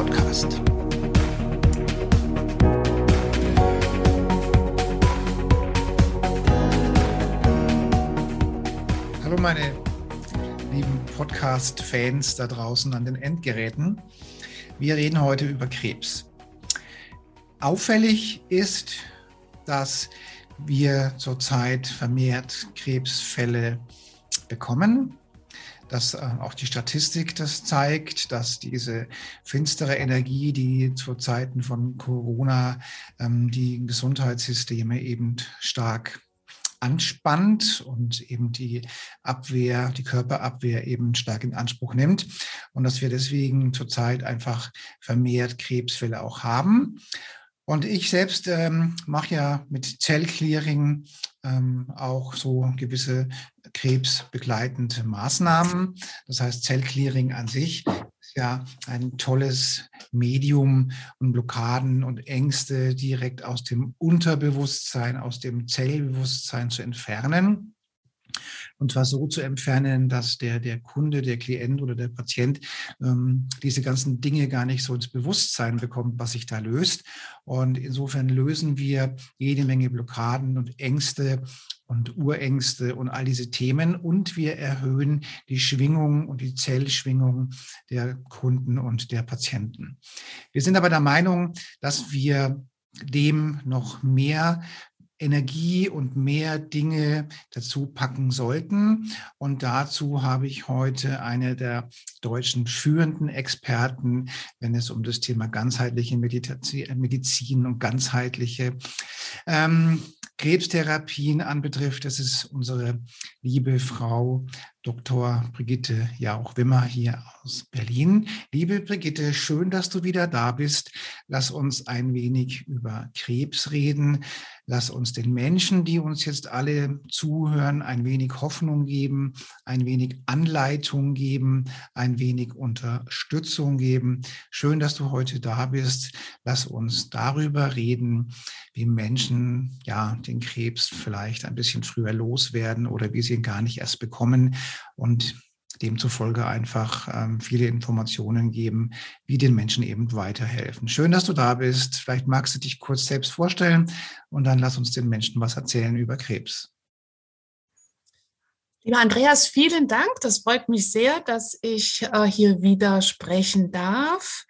Podcast. Hallo meine lieben Podcast-Fans da draußen an den Endgeräten. Wir reden heute über Krebs. Auffällig ist, dass wir zurzeit vermehrt Krebsfälle bekommen dass äh, auch die Statistik das zeigt, dass diese finstere Energie, die zu Zeiten von Corona ähm, die Gesundheitssysteme eben stark anspannt und eben die Abwehr, die Körperabwehr eben stark in Anspruch nimmt und dass wir deswegen zurzeit einfach vermehrt Krebsfälle auch haben. Und ich selbst ähm, mache ja mit Zellclearing ähm, auch so gewisse krebsbegleitende Maßnahmen. Das heißt, Zellclearing an sich ist ja ein tolles Medium, um Blockaden und Ängste direkt aus dem Unterbewusstsein, aus dem Zellbewusstsein zu entfernen und zwar so zu entfernen, dass der, der Kunde, der Klient oder der Patient ähm, diese ganzen Dinge gar nicht so ins Bewusstsein bekommt, was sich da löst. Und insofern lösen wir jede Menge Blockaden und Ängste und Urängste und all diese Themen und wir erhöhen die Schwingung und die Zellschwingung der Kunden und der Patienten. Wir sind aber der Meinung, dass wir dem noch mehr Energie und mehr Dinge dazu packen sollten. Und dazu habe ich heute eine der deutschen führenden Experten, wenn es um das Thema ganzheitliche Medizin und ganzheitliche ähm, Krebstherapien anbetrifft. Das ist unsere liebe Frau Dr. Brigitte Jauch-Wimmer hier aus Berlin. Liebe Brigitte, schön, dass du wieder da bist. Lass uns ein wenig über Krebs reden. Lass uns den Menschen, die uns jetzt alle zuhören, ein wenig Hoffnung geben, ein wenig Anleitung geben, ein wenig Unterstützung geben. Schön, dass du heute da bist. Lass uns darüber reden, wie Menschen ja den Krebs vielleicht ein bisschen früher loswerden oder wie sie ihn gar nicht erst bekommen und demzufolge einfach ähm, viele Informationen geben, wie den Menschen eben weiterhelfen. Schön, dass du da bist. Vielleicht magst du dich kurz selbst vorstellen und dann lass uns den Menschen was erzählen über Krebs. Lieber Andreas, vielen Dank. Das freut mich sehr, dass ich äh, hier wieder sprechen darf.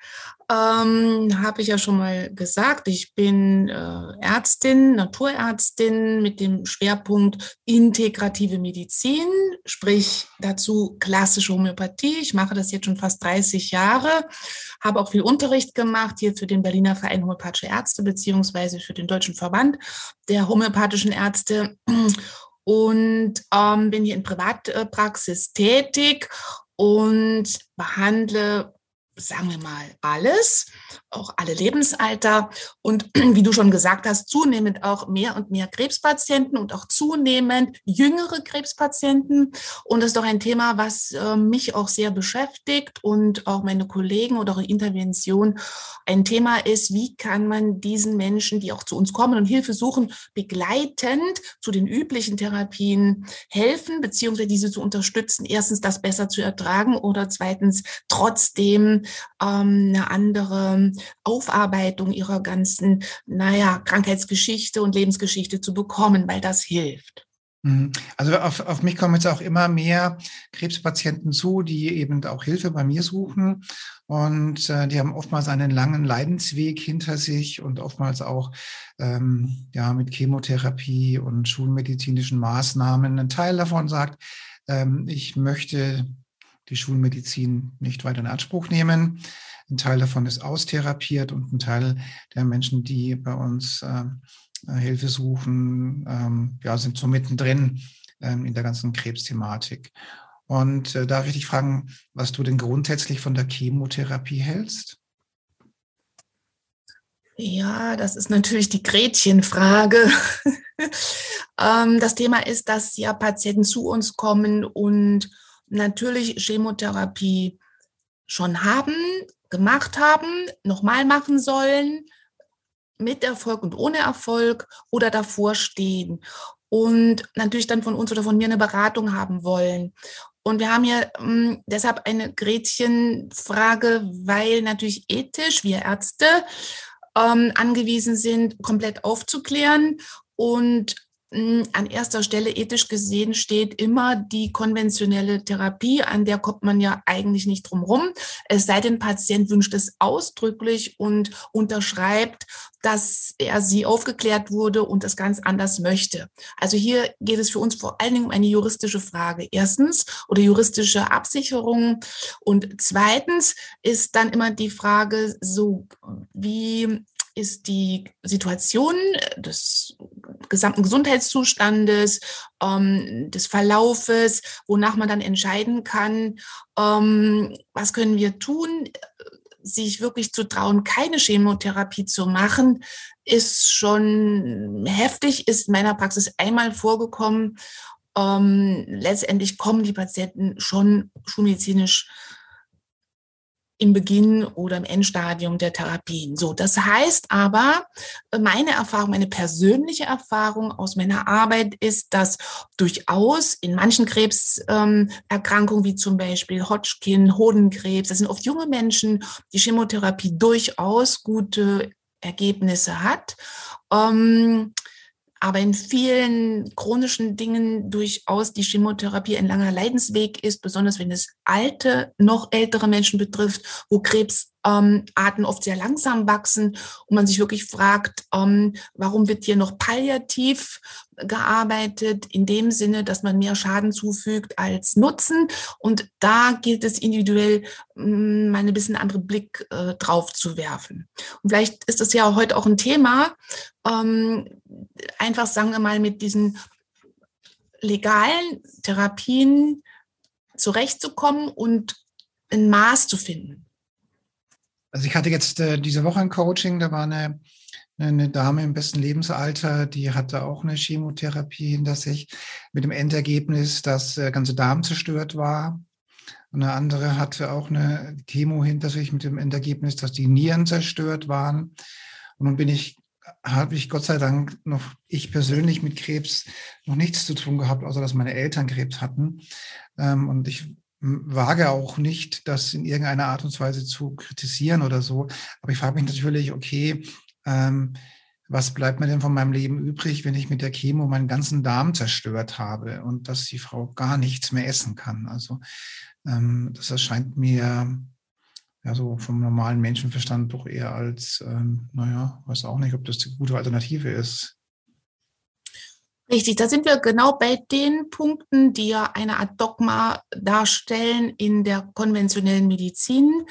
Ähm, Habe ich ja schon mal gesagt, ich bin äh, Ärztin, Naturärztin mit dem Schwerpunkt integrative Medizin, sprich dazu klassische Homöopathie. Ich mache das jetzt schon fast 30 Jahre, habe auch viel Unterricht gemacht hier für den Berliner Verein Homöopathische Ärzte beziehungsweise für den Deutschen Verband der homöopathischen Ärzte und ähm, bin hier in Privatpraxis tätig und behandle sagen wir mal, alles, auch alle Lebensalter und wie du schon gesagt hast, zunehmend auch mehr und mehr Krebspatienten und auch zunehmend jüngere Krebspatienten. Und das ist doch ein Thema, was äh, mich auch sehr beschäftigt und auch meine Kollegen oder auch in Intervention ein Thema ist, wie kann man diesen Menschen, die auch zu uns kommen und Hilfe suchen, begleitend zu den üblichen Therapien helfen, beziehungsweise diese zu unterstützen, erstens das besser zu ertragen oder zweitens trotzdem ähm, eine andere Aufarbeitung ihrer ganzen, naja, Krankheitsgeschichte und Lebensgeschichte zu bekommen, weil das hilft. Mhm. Also auf, auf mich kommen jetzt auch immer mehr Krebspatienten zu, die eben auch Hilfe bei mir suchen. Und äh, die haben oftmals einen langen Leidensweg hinter sich und oftmals auch ähm, ja, mit Chemotherapie und schulmedizinischen Maßnahmen. Ein Teil davon sagt, ähm, ich möchte die Schulmedizin nicht weiter in Anspruch nehmen. Ein Teil davon ist austherapiert und ein Teil der Menschen, die bei uns äh, Hilfe suchen, ähm, ja, sind so mittendrin ähm, in der ganzen Krebsthematik. Und äh, darf ich dich fragen, was du denn grundsätzlich von der Chemotherapie hältst? Ja, das ist natürlich die Gretchenfrage. Ähm, das Thema ist, dass ja Patienten zu uns kommen und natürlich Chemotherapie schon haben, gemacht haben, nochmal machen sollen, mit Erfolg und ohne Erfolg oder davor stehen und natürlich dann von uns oder von mir eine Beratung haben wollen. Und wir haben hier mh, hm, deshalb eine Gretchenfrage, weil natürlich ethisch wir Ärzte ähm, angewiesen sind, komplett aufzuklären und an erster Stelle ethisch gesehen steht immer die konventionelle Therapie, an der kommt man ja eigentlich nicht drum rum. Es sei denn, Patient wünscht es ausdrücklich und unterschreibt, dass er sie aufgeklärt wurde und es ganz anders möchte. Also hier geht es für uns vor allen Dingen um eine juristische Frage. Erstens oder juristische Absicherung und zweitens ist dann immer die Frage so, wie ist die Situation des gesamten Gesundheitszustandes, ähm, des Verlaufes, wonach man dann entscheiden kann, ähm, was können wir tun, sich wirklich zu trauen, keine Chemotherapie zu machen, ist schon heftig, ist in meiner Praxis einmal vorgekommen. Ähm, letztendlich kommen die Patienten schon schulmedizinisch im Beginn oder im Endstadium der Therapien. So, das heißt aber, meine Erfahrung, meine persönliche Erfahrung aus meiner Arbeit ist, dass durchaus in manchen Krebserkrankungen, wie zum Beispiel Hodgkin, Hodenkrebs, das sind oft junge Menschen, die Chemotherapie durchaus gute Ergebnisse hat. Ähm, aber in vielen chronischen Dingen durchaus die Chemotherapie ein langer Leidensweg ist, besonders wenn es alte, noch ältere Menschen betrifft, wo Krebsarten ähm, oft sehr langsam wachsen und man sich wirklich fragt, ähm, warum wird hier noch palliativ gearbeitet, in dem Sinne, dass man mehr Schaden zufügt als Nutzen. Und da gilt es individuell mm, mal ein bisschen anderen Blick äh, drauf zu werfen. Und vielleicht ist das ja heute auch ein Thema, ähm, einfach sagen wir mal mit diesen legalen Therapien zurechtzukommen und ein Maß zu finden. Also ich hatte jetzt äh, diese Woche ein Coaching, da war eine eine Dame im besten Lebensalter, die hatte auch eine Chemotherapie hinter sich, mit dem Endergebnis, dass der ganze Darm zerstört war. Eine andere hatte auch eine Chemo hinter sich mit dem Endergebnis, dass die Nieren zerstört waren. Und nun bin ich, habe ich Gott sei Dank noch, ich persönlich mit Krebs noch nichts zu tun gehabt, außer dass meine Eltern Krebs hatten. Ähm, und ich wage auch nicht, das in irgendeiner Art und Weise zu kritisieren oder so. Aber ich frage mich natürlich, okay, ähm, was bleibt mir denn von meinem Leben übrig, wenn ich mit der Chemo meinen ganzen Darm zerstört habe und dass die Frau gar nichts mehr essen kann? Also ähm, das erscheint mir ja so vom normalen Menschenverstand doch eher als, ähm, naja, weiß auch nicht, ob das die gute Alternative ist. Richtig, da sind wir genau bei den Punkten, die ja eine Art Dogma darstellen in der konventionellen Medizin.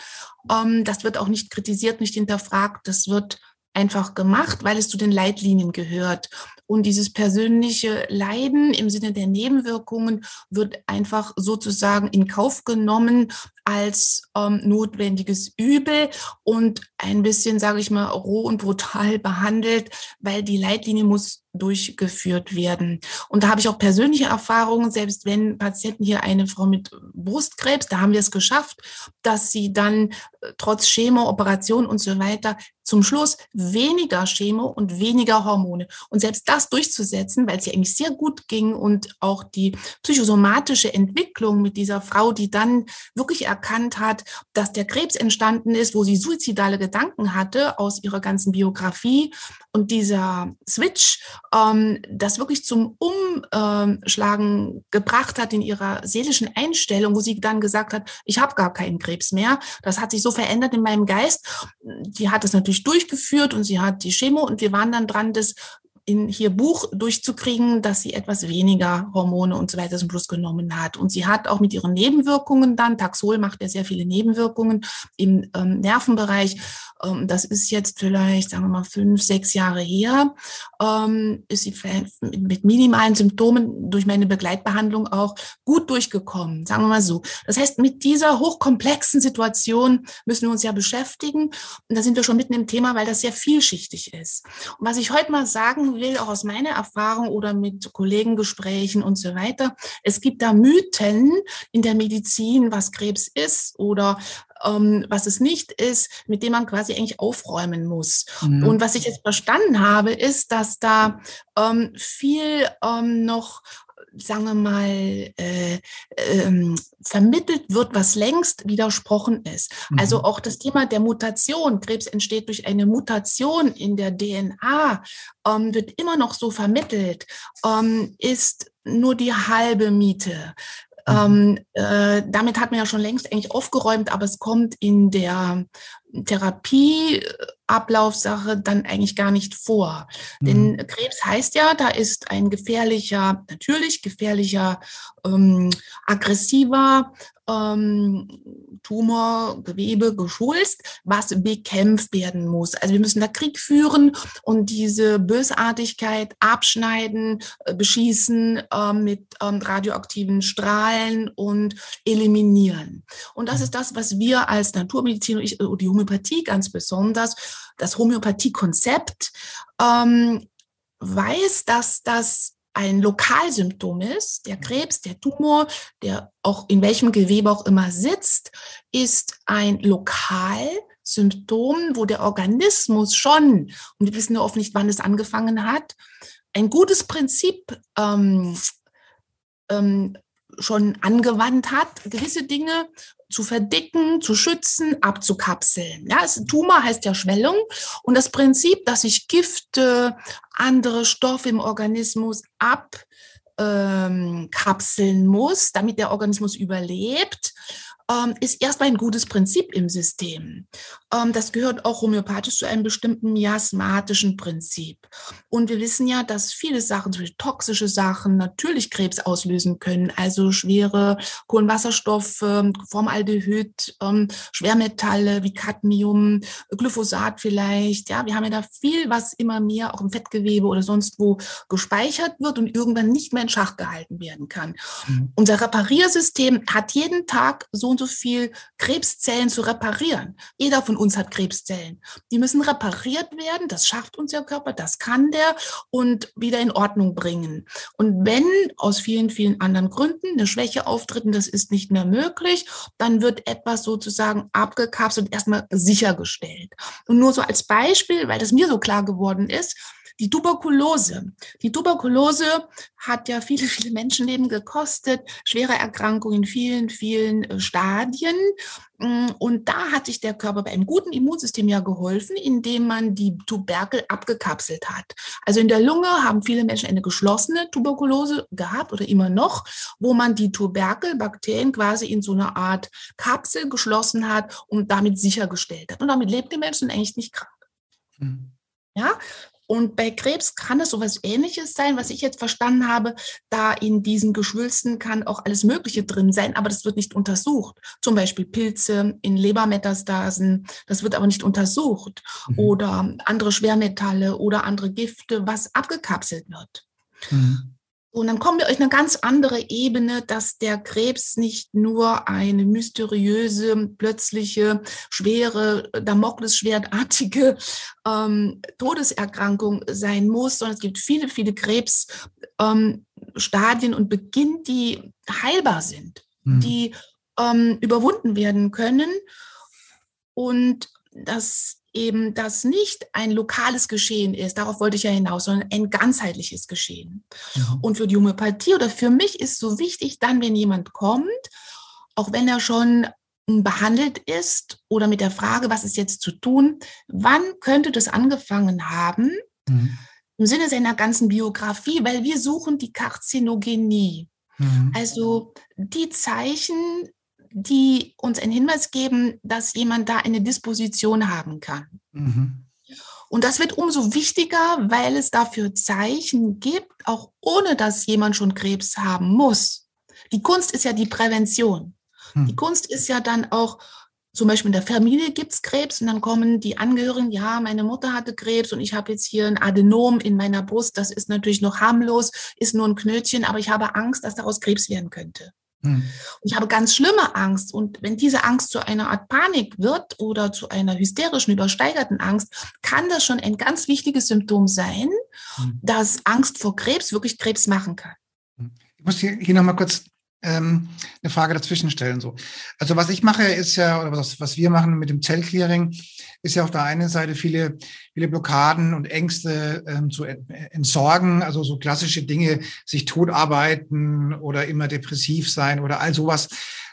Ähm, das wird auch nicht kritisiert, nicht hinterfragt. Das wird einfach gemacht, weil es zu den Leitlinien gehört. Und dieses persönliche Leiden im Sinne der Nebenwirkungen wird einfach sozusagen in Kauf genommen als ähm, notwendiges Übel und ein bisschen, sage ich mal, roh und brutal behandelt, weil die Leitlinie muss durchgeführt werden. Und da habe ich auch persönliche Erfahrungen, selbst wenn Patienten hier eine Frau mit Brustkrebs, da haben wir es geschafft, dass sie dann äh, trotz Chemo, Operation und so weiter zum Schluss weniger Chemo und weniger Hormone. Und selbst das durchzusetzen, weil es ja eigentlich sehr gut ging und auch die psychosomatische Entwicklung mit dieser Frau, die dann wirklich erkannt hat, dass der Krebs entstanden ist, wo sie suizidale Gedanken hatte aus ihrer ganzen Biografie und dieser Switch ähm, das wirklich zum Umschlagen gebracht hat in ihrer seelischen Einstellung, wo sie dann gesagt hat, ich habe gar keinen Krebs mehr. Das hat sich so verändert in meinem Geist. Die hat es natürlich durchgeführt und sie hat die Chemo und wir waren dann dran, das in hier Buch durchzukriegen, dass sie etwas weniger Hormone und so weiter zum Schluss genommen hat. Und sie hat auch mit ihren Nebenwirkungen dann, Taxol macht ja sehr viele Nebenwirkungen im ähm, Nervenbereich. Ähm, das ist jetzt vielleicht, sagen wir mal, fünf, sechs Jahre her, ähm, ist sie mit minimalen Symptomen durch meine Begleitbehandlung auch gut durchgekommen, sagen wir mal so. Das heißt, mit dieser hochkomplexen Situation müssen wir uns ja beschäftigen. Und da sind wir schon mitten im Thema, weil das sehr vielschichtig ist. Und was ich heute mal sagen will, auch aus meiner Erfahrung oder mit Kollegengesprächen und so weiter, es gibt da Mythen in der Medizin, was Krebs ist oder ähm, was es nicht ist, mit dem man quasi eigentlich aufräumen muss. Mhm. Und was ich jetzt verstanden habe, ist, dass da ähm, viel ähm, noch sagen wir mal, äh, ähm, vermittelt wird, was längst widersprochen ist. Mhm. Also auch das Thema der Mutation, Krebs entsteht durch eine Mutation in der DNA, ähm, wird immer noch so vermittelt, ähm, ist nur die halbe Miete. Mhm. Ähm, äh, damit hat man ja schon längst eigentlich aufgeräumt, aber es kommt in der Therapieablaufsache dann eigentlich gar nicht vor. Mhm. Denn Krebs heißt ja, da ist ein gefährlicher, natürlich gefährlicher, ähm, aggressiver ähm, Tumor, Gewebe geschulst, was bekämpft werden muss. Also wir müssen da Krieg führen und diese Bösartigkeit abschneiden, äh, beschießen äh, mit ähm, radioaktiven Strahlen und eliminieren. Und das ist das, was wir als Naturmedizin und äh, die Homöopathie ganz besonders, das Homöopathie-Konzept ähm, weiß, dass das ein Lokalsymptom ist, der Krebs, der Tumor, der auch in welchem Gewebe auch immer sitzt, ist ein Lokalsymptom, wo der Organismus schon, und wir wissen ja oft nicht, wann es angefangen hat, ein gutes Prinzip ähm, ähm, schon angewandt hat, gewisse Dinge zu verdicken, zu schützen, abzukapseln. Ja, es, Tumor heißt ja Schwellung und das Prinzip, dass sich Gifte, andere Stoffe im Organismus abkapseln ähm, muss, damit der Organismus überlebt, ähm, ist erstmal ein gutes Prinzip im System. Ähm, das gehört auch homöopathisch zu einem bestimmten miasmatischen Prinzip. Und wir wissen ja, dass viele Sachen, zum Beispiel toxische Sachen, natürlich Krebs auslösen können. Also schwere Kohlenwasserstoffe, Formaldehyd, ähm, Schwermetalle wie Cadmium, Glyphosat vielleicht. Ja, wir haben ja da viel, was immer mehr auch im Fettgewebe oder sonst wo gespeichert wird und irgendwann nicht mehr in Schach gehalten werden kann. Mhm. Unser Repariersystem hat jeden Tag so so viel Krebszellen zu reparieren. Jeder von uns hat Krebszellen. Die müssen repariert werden. Das schafft unser Körper, das kann der und wieder in Ordnung bringen. Und wenn aus vielen, vielen anderen Gründen eine Schwäche auftritt und das ist nicht mehr möglich, dann wird etwas sozusagen abgekapselt und erstmal sichergestellt. Und nur so als Beispiel, weil das mir so klar geworden ist, die Tuberkulose. Die Tuberkulose hat ja viele, viele Menschenleben gekostet, schwere Erkrankungen in vielen, vielen äh, Stadien. Mm, und da hat sich der Körper bei einem guten Immunsystem ja geholfen, indem man die Tuberkel abgekapselt hat. Also in der Lunge haben viele Menschen eine geschlossene Tuberkulose gehabt oder immer noch, wo man die Tuberkelbakterien quasi in so eine Art Kapsel geschlossen hat und damit sichergestellt hat. Und damit lebt die Menschen eigentlich nicht krank. Mhm. Ja, und bei Krebs kann es sowas ähnliches sein, was ich jetzt verstanden habe, da in diesen Geschwülsten kann auch alles Mögliche drin sein, aber das wird nicht untersucht. Zum Beispiel Pilze in Lebermetastasen, das wird aber nicht untersucht. Mhm. Oder andere Schwermetalle oder andere Gifte, was abgekapselt wird. Mhm. Und dann kommen wir euch eine ganz andere Ebene, dass der Krebs nicht nur eine mysteriöse, plötzliche, schwere, Damoklesschwertartige ähm, Todeserkrankung sein muss, sondern es gibt viele, viele Krebsstadien ähm, und Beginn, die heilbar sind, mhm. die ähm, überwunden werden können. Und das eben das nicht ein lokales Geschehen ist, darauf wollte ich ja hinaus, sondern ein ganzheitliches Geschehen. Ja. Und für die Homöopathie oder für mich ist so wichtig, dann, wenn jemand kommt, auch wenn er schon behandelt ist oder mit der Frage, was ist jetzt zu tun, wann könnte das angefangen haben, mhm. im Sinne seiner ganzen Biografie, weil wir suchen die Karzinogenie. Mhm. Also die Zeichen, die uns einen Hinweis geben, dass jemand da eine Disposition haben kann. Mhm. Und das wird umso wichtiger, weil es dafür Zeichen gibt, auch ohne dass jemand schon Krebs haben muss. Die Kunst ist ja die Prävention. Hm. Die Kunst ist ja dann auch, zum Beispiel in der Familie gibt es Krebs und dann kommen die Angehörigen, ja, meine Mutter hatte Krebs und ich habe jetzt hier ein Adenom in meiner Brust. Das ist natürlich noch harmlos, ist nur ein Knötchen, aber ich habe Angst, dass daraus Krebs werden könnte. Hm. Ich habe ganz schlimme Angst. Und wenn diese Angst zu einer Art Panik wird oder zu einer hysterischen, übersteigerten Angst, kann das schon ein ganz wichtiges Symptom sein, hm. dass Angst vor Krebs wirklich Krebs machen kann. Hm. Ich muss hier, hier nochmal kurz ähm, eine Frage dazwischen stellen. So. Also was ich mache, ist ja, oder was, was wir machen mit dem Zellclearing, ist ja auf der einen Seite viele, viele Blockaden und Ängste ähm, zu entsorgen, also so klassische Dinge, sich totarbeiten oder immer depressiv sein oder all sowas.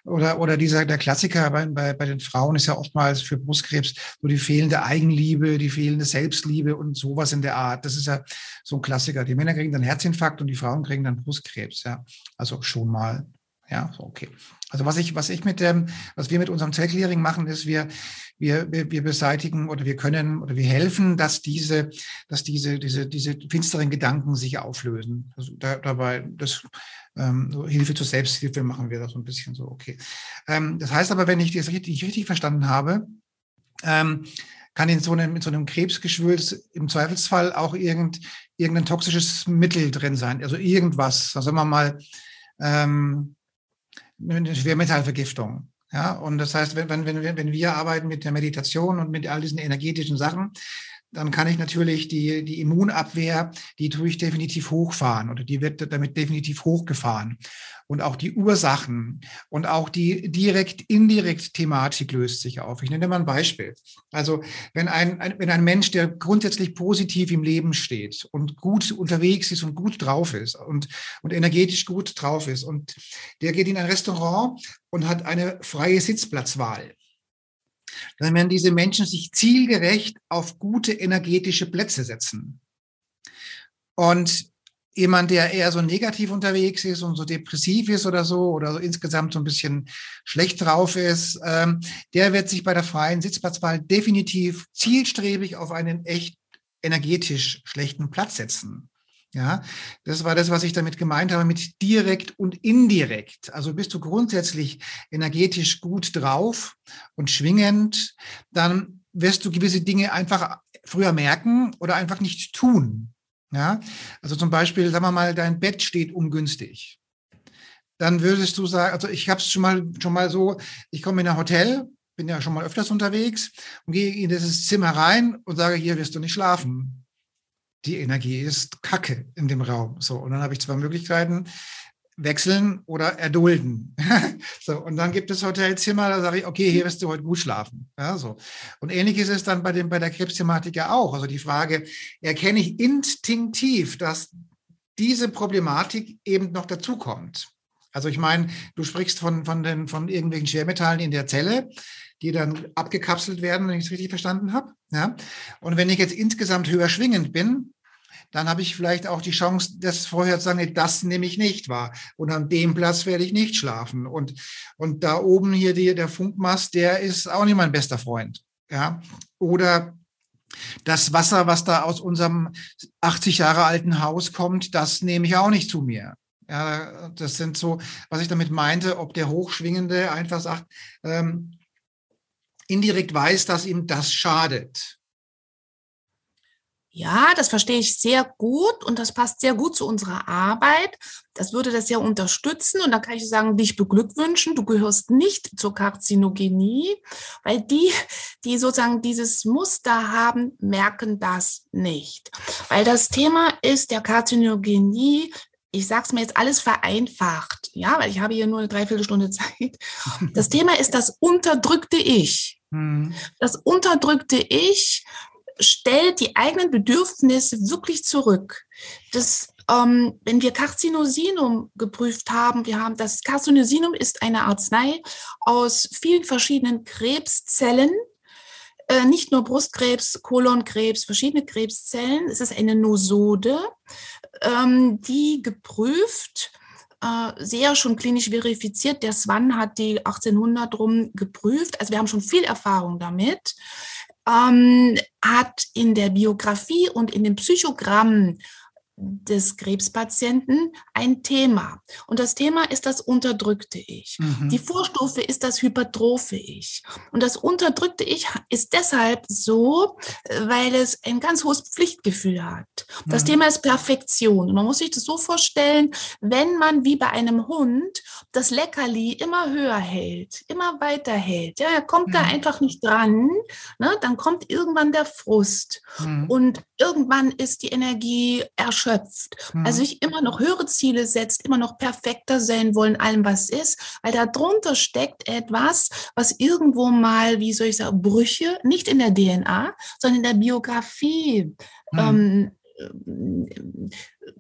Oder, oder dieser, der Klassiker bei, bei, bei den Frauen ist ja oftmals für Brustkrebs so die fehlende Eigenliebe, die fehlende Selbstliebe und sowas in der Art. Das ist ja so ein Klassiker. Die Männer kriegen dann Herzinfarkt und die Frauen kriegen dann Brustkrebs, ja. Also schon mal ja, so okay. Also was ich, was ich mit dem, was wir mit unserem Zellclearing machen, ist, wir, wir, wir beseitigen oder wir können oder wir helfen, dass diese, dass diese, diese, diese finsteren Gedanken sich auflösen. Also da, dabei, das ähm, so Hilfe zur Selbsthilfe machen wir das so ein bisschen so, okay. Ähm, das heißt aber, wenn ich das richtig, richtig verstanden habe, ähm, kann in so einem, in so einem Krebsgeschwür im Zweifelsfall auch irgend, irgendein toxisches Mittel drin sein. Also irgendwas, also sagen wir mal, ähm, eine Schwermetallvergiftung. Ja, und das heißt, wenn, wenn, wenn wir arbeiten mit der Meditation und mit all diesen energetischen Sachen, dann kann ich natürlich die, die Immunabwehr, die tue ich definitiv hochfahren oder die wird damit definitiv hochgefahren. Und auch die Ursachen und auch die direkt-indirekt-Thematik löst sich auf. Ich nenne mal ein Beispiel. Also wenn ein, ein, wenn ein Mensch, der grundsätzlich positiv im Leben steht und gut unterwegs ist und gut drauf ist und, und energetisch gut drauf ist und der geht in ein Restaurant und hat eine freie Sitzplatzwahl dann werden diese Menschen sich zielgerecht auf gute energetische Plätze setzen. Und jemand, der eher so negativ unterwegs ist und so depressiv ist oder so oder so insgesamt so ein bisschen schlecht drauf ist, ähm, der wird sich bei der freien Sitzplatzwahl definitiv zielstrebig auf einen echt energetisch schlechten Platz setzen. Ja, das war das, was ich damit gemeint habe mit direkt und indirekt. Also bist du grundsätzlich energetisch gut drauf und schwingend, dann wirst du gewisse Dinge einfach früher merken oder einfach nicht tun. Ja, also zum Beispiel, sagen wir mal, dein Bett steht ungünstig. Dann würdest du sagen, also ich habe es schon mal, schon mal so, ich komme in ein Hotel, bin ja schon mal öfters unterwegs und gehe in dieses Zimmer rein und sage, hier wirst du nicht schlafen die Energie ist Kacke in dem Raum. So, und dann habe ich zwei Möglichkeiten, wechseln oder erdulden. so, und dann gibt es Hotelzimmer, da sage ich, okay, hier wirst du heute gut schlafen. Ja, so. Und ähnlich ist es dann bei, dem, bei der Krebsthematik ja auch. Also die Frage, erkenne ich instinktiv, dass diese Problematik eben noch dazukommt. Also ich meine, du sprichst von, von, den, von irgendwelchen Schwermetallen in der Zelle die dann abgekapselt werden, wenn ich es richtig verstanden habe. Ja? Und wenn ich jetzt insgesamt höher schwingend bin, dann habe ich vielleicht auch die Chance, das vorher zu sagen, nee, das nehme ich nicht wahr. Und an dem Platz werde ich nicht schlafen. Und, und da oben hier die, der Funkmast, der ist auch nicht mein bester Freund. Ja? Oder das Wasser, was da aus unserem 80 Jahre alten Haus kommt, das nehme ich auch nicht zu mir. Ja, das sind so, was ich damit meinte, ob der Hochschwingende einfach sagt, ähm, indirekt weiß, dass ihm das schadet. Ja, das verstehe ich sehr gut und das passt sehr gut zu unserer Arbeit. Das würde das sehr unterstützen und da kann ich sagen, dich beglückwünschen. Du gehörst nicht zur Karzinogenie, weil die, die sozusagen dieses Muster haben, merken das nicht. Weil das Thema ist der Karzinogenie ich sage es mir jetzt alles vereinfacht, ja, weil ich habe hier nur eine Dreiviertelstunde Zeit. Das Thema ist das unterdrückte Ich. Mhm. Das unterdrückte Ich stellt die eigenen Bedürfnisse wirklich zurück. Das, ähm, wenn wir Carcinosinum geprüft haben, wir haben das Carcinosinum ist eine Arznei aus vielen verschiedenen Krebszellen, äh, nicht nur Brustkrebs, Kolonkrebs, verschiedene Krebszellen. Es ist eine Nosode, ähm, die geprüft äh, sehr schon klinisch verifiziert. Der Swan hat die 1800 rum geprüft. Also wir haben schon viel Erfahrung damit. Ähm, hat in der Biografie und in den Psychogrammen des Krebspatienten ein Thema. Und das Thema ist das unterdrückte Ich. Mhm. Die Vorstufe ist das hypertrophe Ich. Und das unterdrückte Ich ist deshalb so, weil es ein ganz hohes Pflichtgefühl hat. Das mhm. Thema ist Perfektion. Und man muss sich das so vorstellen, wenn man wie bei einem Hund das Leckerli immer höher hält, immer weiter hält, ja, er kommt mhm. da einfach nicht dran, ne, dann kommt irgendwann der Frust. Mhm. Und irgendwann ist die Energie erschöpft erschöpft. Mhm. Also sich immer noch höhere Ziele setzt, immer noch perfekter sein wollen, allem was ist, weil da drunter steckt etwas, was irgendwo mal, wie soll ich sagen, Brüche, nicht in der DNA, sondern in der Biografie mhm. ähm,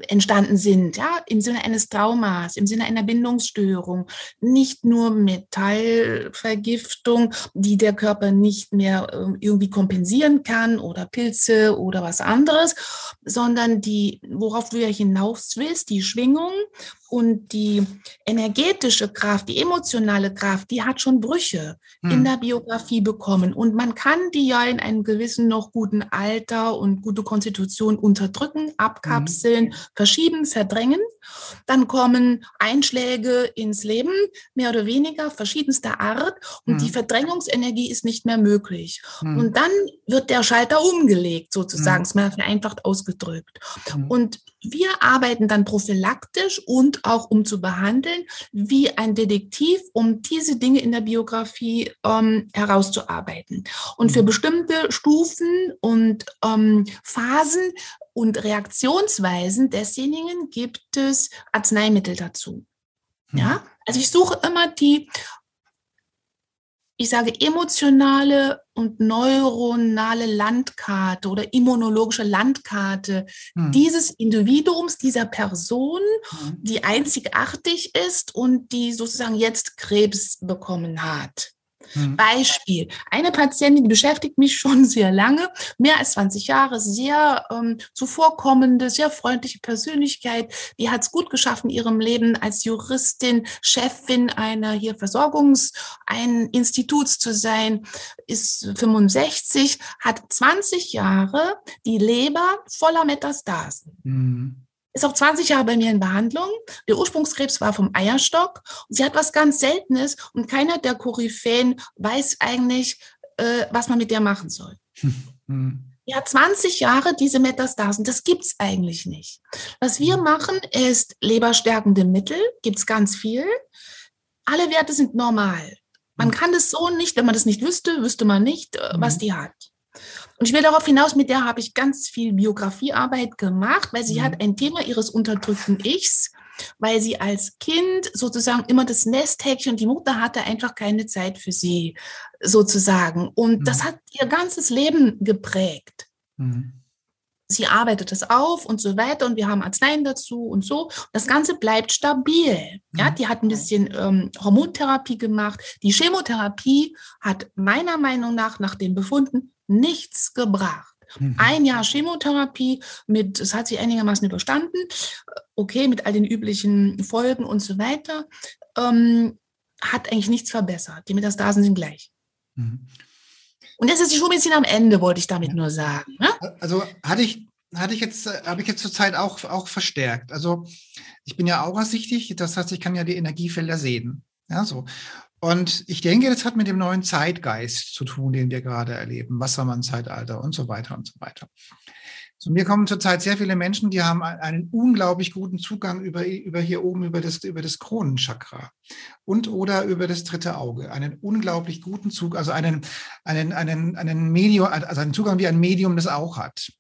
entstanden sind, ja, im Sinne eines Traumas, im Sinne einer Bindungsstörung, nicht nur Metallvergiftung, die der Körper nicht mehr ähm, irgendwie kompensieren kann oder Pilze oder was anderes, sondern die, worauf du ja hinaus willst, die Schwingung und die energetische Kraft, die emotionale Kraft, die hat schon Brüche hm. in der Biografie bekommen. Und man kann die ja in einem gewissen noch guten Alter und gute Konstitution unterdrücken, abkapseln, hm. Verschieben, verdrängen. Dann kommen Einschläge ins Leben, mehr oder weniger verschiedenster Art. Und hm. die Verdrängungsenergie ist nicht mehr möglich. Hm. Und dann wird der Schalter umgelegt, sozusagen, hm. ist mal vereinfacht ausgedrückt. Hm. Und wir arbeiten dann prophylaktisch und auch um zu behandeln, wie ein Detektiv, um diese Dinge in der Biografie ähm, herauszuarbeiten. Und für mhm. bestimmte Stufen und ähm, Phasen und Reaktionsweisen desjenigen gibt es Arzneimittel dazu. Ja, mhm. also ich suche immer die ich sage, emotionale und neuronale Landkarte oder immunologische Landkarte hm. dieses Individuums, dieser Person, hm. die einzigartig ist und die sozusagen jetzt Krebs bekommen hat. Mhm. Beispiel. Eine Patientin, die beschäftigt mich schon sehr lange, mehr als 20 Jahre, sehr ähm, zuvorkommende, sehr freundliche Persönlichkeit. Die hat es gut geschafft in ihrem Leben als Juristin, Chefin einer hier Versorgungs-, ein Instituts zu sein, ist 65, hat 20 Jahre die Leber voller Metastasen. Mhm ist auch 20 Jahre bei mir in Behandlung. Der Ursprungskrebs war vom Eierstock. Und sie hat was ganz Seltenes und keiner der Koryphäen weiß eigentlich, äh, was man mit der machen soll. Hm. Ja, 20 Jahre diese Metastasen, das gibt's eigentlich nicht. Was wir hm. machen, ist leberstärkende Mittel, gibt's ganz viel. Alle Werte sind normal. Man hm. kann das so nicht, wenn man das nicht wüsste, wüsste man nicht, äh, was die hat. Und ich will darauf hinaus, mit der habe ich ganz viel Biografiearbeit gemacht, weil sie mhm. hat ein Thema ihres unterdrückten Ichs, weil sie als Kind sozusagen immer das Nesthäkchen und die Mutter hatte einfach keine Zeit für sie sozusagen. Und mhm. das hat ihr ganzes Leben geprägt. Mhm. Sie arbeitet es auf und so weiter und wir haben Arzneien dazu und so. Das Ganze bleibt stabil. Ja, mhm. die hat ein bisschen ähm, Hormontherapie gemacht. Die Chemotherapie hat meiner Meinung nach nach den Befunden nichts gebracht. Mhm. Ein Jahr Chemotherapie mit, es hat sie einigermaßen überstanden, okay, mit all den üblichen Folgen und so weiter, ähm, hat eigentlich nichts verbessert. Die Metastasen sind gleich. Mhm. Und jetzt ist die Schulmedizin am Ende, wollte ich damit nur sagen. Ne? Also hatte ich, hatte ich jetzt, habe ich jetzt zurzeit auch, auch verstärkt. Also ich bin ja aurasichtig, das heißt, ich kann ja die Energiefelder sehen. Ja, so. Und ich denke, das hat mit dem neuen Zeitgeist zu tun, den wir gerade erleben, Wassermann-Zeitalter und so weiter und so weiter. Zu mir kommen zurzeit sehr viele Menschen, die haben einen unglaublich guten Zugang über, über hier oben, über das, über das Kronenchakra und oder über das dritte Auge. Einen unglaublich guten Zugang, also einen, einen, einen, einen Medium, also einen Zugang, wie ein Medium das auch hat.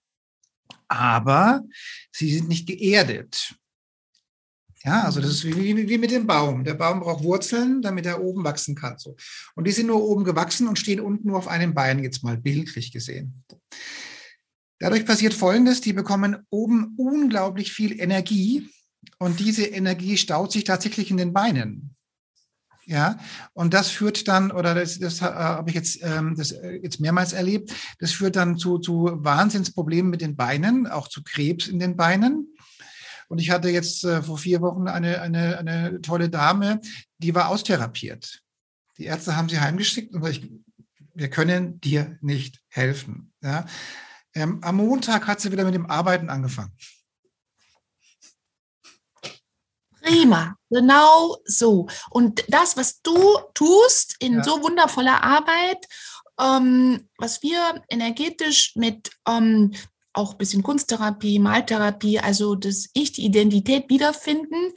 Aber sie sind nicht geerdet. Ja, also das ist wie, wie mit dem Baum. Der Baum braucht Wurzeln, damit er oben wachsen kann. So. Und die sind nur oben gewachsen und stehen unten nur auf einem Bein, jetzt mal bildlich gesehen. Dadurch passiert Folgendes, die bekommen oben unglaublich viel Energie und diese Energie staut sich tatsächlich in den Beinen. Ja, und das führt dann, oder das, das habe ich jetzt, ähm, das äh, jetzt mehrmals erlebt, das führt dann zu, zu Wahnsinnsproblemen mit den Beinen, auch zu Krebs in den Beinen. Und ich hatte jetzt äh, vor vier Wochen eine, eine, eine tolle Dame, die war austherapiert. Die Ärzte haben sie heimgeschickt und ich wir können dir nicht helfen. Ja? Ähm, am Montag hat sie wieder mit dem Arbeiten angefangen. Prima, genau so. Und das, was du tust in ja. so wundervoller Arbeit, ähm, was wir energetisch mit ähm, auch ein bisschen Kunsttherapie, Maltherapie, also das Ich, die Identität wiederfinden,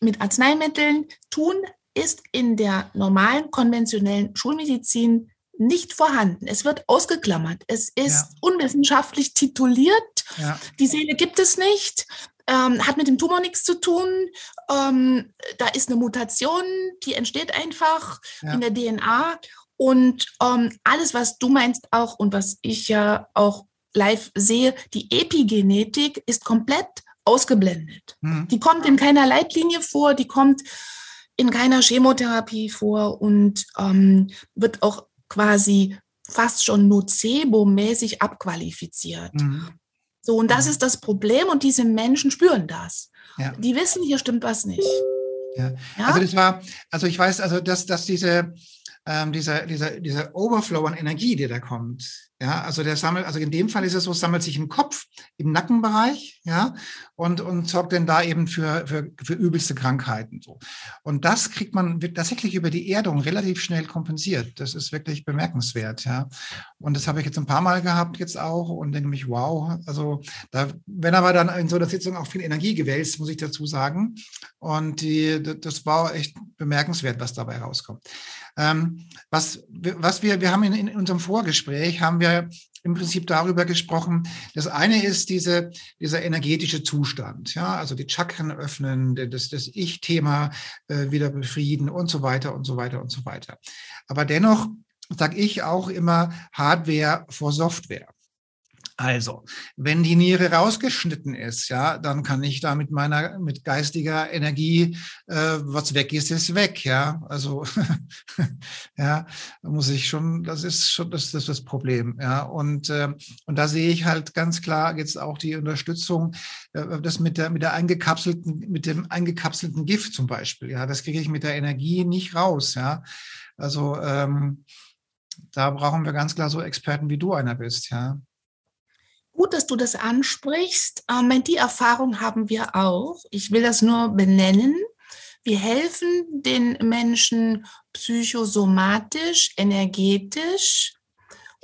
mit Arzneimitteln tun, ist in der normalen konventionellen Schulmedizin nicht vorhanden. Es wird ausgeklammert. Es ist ja. unwissenschaftlich tituliert. Ja. Die Seele gibt es nicht. Ähm, hat mit dem Tumor nichts zu tun. Ähm, da ist eine Mutation, die entsteht einfach ja. in der DNA. Und ähm, alles, was du meinst auch und was ich ja auch live sehe, die Epigenetik ist komplett ausgeblendet. Mhm. Die kommt in keiner Leitlinie vor, die kommt in keiner Chemotherapie vor und ähm, wird auch quasi fast schon nocebo-mäßig abqualifiziert. Mhm. So, und das mhm. ist das Problem und diese Menschen spüren das. Ja. Die wissen, hier stimmt was nicht. Ja. ja. Also das war, also ich weiß, also dass, dass diese, ähm, dieser, dieser, dieser Overflow an Energie, der da kommt, ja, also der sammelt, also in dem Fall ist es so, sammelt sich im Kopf, im Nackenbereich, ja, und, und sorgt dann da eben für, für, für übelste Krankheiten. So. Und das kriegt man wird tatsächlich über die Erdung relativ schnell kompensiert. Das ist wirklich bemerkenswert, ja. Und das habe ich jetzt ein paar Mal gehabt, jetzt auch, und denke mich, wow, also da, wenn aber dann in so einer Sitzung auch viel Energie gewälzt, muss ich dazu sagen. Und die, das war echt bemerkenswert, was dabei rauskommt. Ähm, was, was wir, wir haben in, in unserem Vorgespräch, haben wir im Prinzip darüber gesprochen. Das eine ist diese, dieser energetische Zustand, ja, also die Chakren öffnen, das, das Ich-Thema äh, wieder befrieden und so weiter und so weiter und so weiter. Aber dennoch sage ich auch immer Hardware vor Software. Also, wenn die Niere rausgeschnitten ist, ja, dann kann ich da mit meiner, mit geistiger Energie, äh, was weg ist, ist weg, ja. Also, ja, muss ich schon, das ist schon, das, das ist das Problem, ja. Und, äh, und da sehe ich halt ganz klar jetzt auch die Unterstützung, äh, das mit der, mit der eingekapselten, mit dem eingekapselten Gift zum Beispiel, ja, das kriege ich mit der Energie nicht raus, ja. Also, ähm, da brauchen wir ganz klar so Experten wie du einer bist, ja. Gut, dass du das ansprichst. Ähm, die Erfahrung haben wir auch. Ich will das nur benennen. Wir helfen den Menschen psychosomatisch, energetisch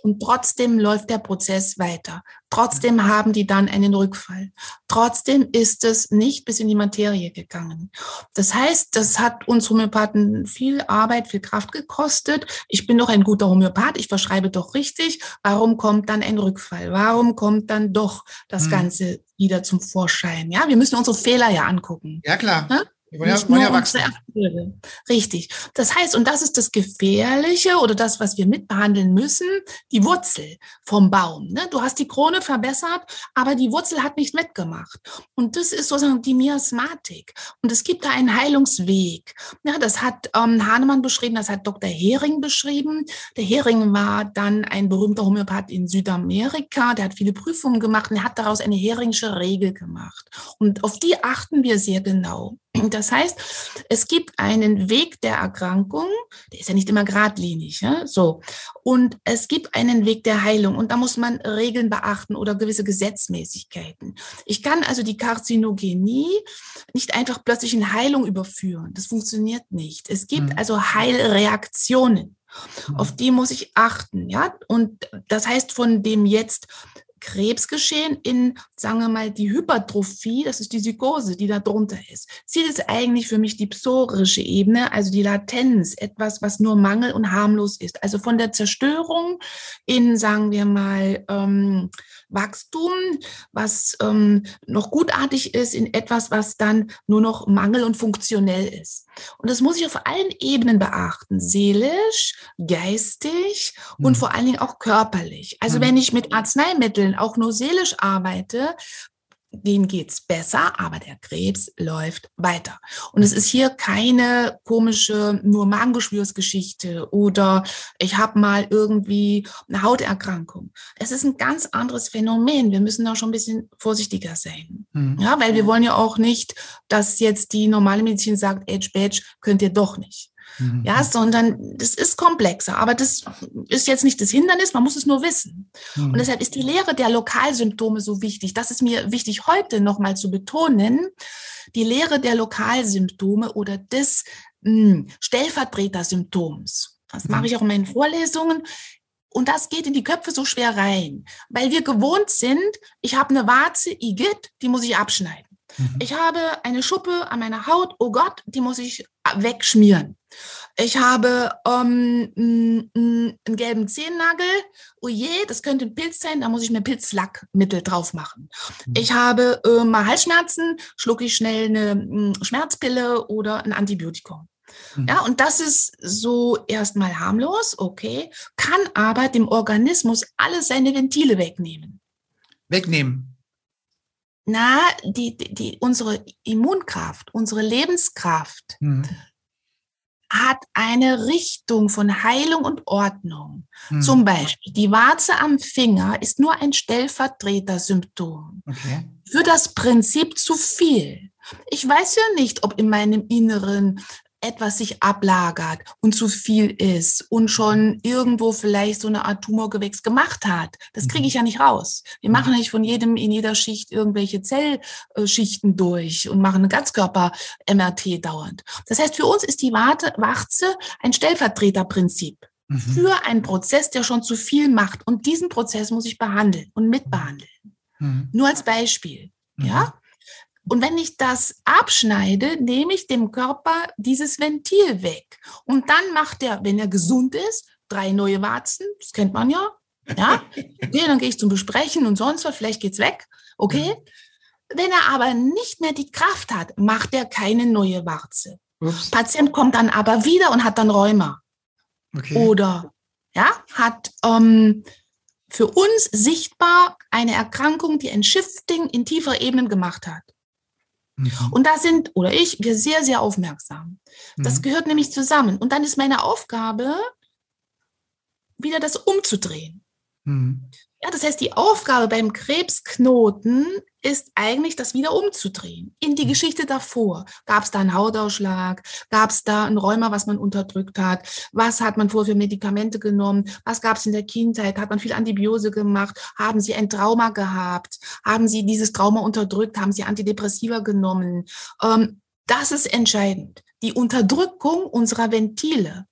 und trotzdem läuft der Prozess weiter. Trotzdem haben die dann einen Rückfall. Trotzdem ist es nicht bis in die Materie gegangen. Das heißt, das hat uns Homöopathen viel Arbeit, viel Kraft gekostet. Ich bin doch ein guter Homöopath, ich verschreibe doch richtig. Warum kommt dann ein Rückfall? Warum kommt dann doch das hm. Ganze wieder zum Vorschein? Ja, wir müssen unsere Fehler ja angucken. Ja, klar. Ja? Wir wollen ja, wollen ja wachsen. Richtig. Das heißt, und das ist das Gefährliche oder das, was wir mitbehandeln müssen, die Wurzel vom Baum. Ne? Du hast die Krone verbessert, aber die Wurzel hat nicht mitgemacht. Und das ist sozusagen die Miasmatik. Und es gibt da einen Heilungsweg. Ja, das hat ähm, Hahnemann beschrieben, das hat Dr. Hering beschrieben. Der Hering war dann ein berühmter Homöopath in Südamerika. Der hat viele Prüfungen gemacht und er hat daraus eine Heringsche Regel gemacht. Und auf die achten wir sehr genau. Das heißt, es gibt einen Weg der Erkrankung, der ist ja nicht immer geradlinig, ja? so. Und es gibt einen Weg der Heilung und da muss man Regeln beachten oder gewisse Gesetzmäßigkeiten. Ich kann also die Karzinogenie nicht einfach plötzlich in Heilung überführen. Das funktioniert nicht. Es gibt mhm. also Heilreaktionen. Auf die muss ich achten, ja. Und das heißt, von dem jetzt Krebsgeschehen in, sagen wir mal, die Hypertrophie, das ist die Psychose, die da drunter ist. Ziel ist eigentlich für mich die psorische Ebene, also die Latenz, etwas, was nur Mangel und harmlos ist. Also von der Zerstörung in, sagen wir mal, ähm, Wachstum, was ähm, noch gutartig ist, in etwas, was dann nur noch Mangel und funktionell ist. Und das muss ich auf allen Ebenen beachten, seelisch, geistig mhm. und vor allen Dingen auch körperlich. Also mhm. wenn ich mit Arzneimitteln auch nur seelisch arbeite, denen geht's besser, aber der Krebs läuft weiter. Und es ist hier keine komische nur Magengeschwürsgeschichte oder ich habe mal irgendwie eine Hauterkrankung. Es ist ein ganz anderes Phänomen. Wir müssen da schon ein bisschen vorsichtiger sein. Mhm. Ja, weil wir wollen ja auch nicht, dass jetzt die normale Medizin sagt, Edge Badge könnt ihr doch nicht. Mhm. Ja, sondern das ist komplexer. Aber das ist jetzt nicht das Hindernis, man muss es nur wissen. Mhm. Und deshalb ist die Lehre der Lokalsymptome so wichtig. Das ist mir wichtig heute nochmal zu betonen. Die Lehre der Lokalsymptome oder des mh, hm, Stellvertretersymptoms. Das mhm. mache ich auch in meinen Vorlesungen. Und das geht in die Köpfe so schwer rein, weil wir gewohnt sind, ich habe eine Warze, Igitt, die muss ich abschneiden. Mhm. Ich habe eine Schuppe an meiner Haut, oh Gott, die muss ich wegschmieren. Ich habe ähm, einen gelben Zehennagel, oh je, das könnte ein Pilz sein, da muss ich mir Pilzlackmittel drauf machen. Mhm. Ich habe äh, mal Halsschmerzen, schlucke ich schnell eine Schmerzpille oder ein Antibiotikum. Mhm. Ja, und das ist so erstmal harmlos, okay, kann aber dem Organismus alle seine Ventile wegnehmen. Wegnehmen. Na, die, die, die unsere Immunkraft, unsere Lebenskraft mhm. Hat eine Richtung von Heilung und Ordnung. Mhm. Zum Beispiel, die Warze am Finger ist nur ein Stellvertretersymptom okay. für das Prinzip zu viel. Ich weiß ja nicht, ob in meinem Inneren etwas sich ablagert und zu viel ist und schon irgendwo vielleicht so eine Art Tumorgewächs gemacht hat. Das kriege ich mhm. ja nicht raus. Wir machen nicht von jedem in jeder Schicht irgendwelche Zellschichten durch und machen eine Ganzkörper-MRT dauernd. Das heißt, für uns ist die Warte, Warze ein Stellvertreterprinzip mhm. für einen Prozess, der schon zu viel macht. Und diesen Prozess muss ich behandeln und mitbehandeln. Mhm. Nur als Beispiel. Mhm. Ja? Und wenn ich das abschneide, nehme ich dem Körper dieses Ventil weg. Und dann macht er, wenn er gesund ist, drei neue Warzen. Das kennt man ja. Ja, okay, dann gehe ich zum Besprechen und sonst was. Vielleicht geht's weg. Okay. Wenn er aber nicht mehr die Kraft hat, macht er keine neue Warze. Ups. Patient kommt dann aber wieder und hat dann Rheuma. Okay. Oder ja, hat ähm, für uns sichtbar eine Erkrankung, die ein Shifting in tiefer Ebenen gemacht hat. Mhm. Und da sind, oder ich, wir sehr, sehr aufmerksam. Das mhm. gehört nämlich zusammen. Und dann ist meine Aufgabe, wieder das umzudrehen. Mhm. Ja, das heißt, die Aufgabe beim Krebsknoten ist eigentlich, das wieder umzudrehen. In die mhm. Geschichte davor. Gab es da einen Hautausschlag? Gab es da ein Rheuma, was man unterdrückt hat? Was hat man vorher für Medikamente genommen? Was gab es in der Kindheit? Hat man viel Antibiose gemacht? Haben Sie ein Trauma gehabt? Haben Sie dieses Trauma unterdrückt? Haben Sie Antidepressiva genommen? Ähm, das ist entscheidend. Die Unterdrückung unserer Ventile.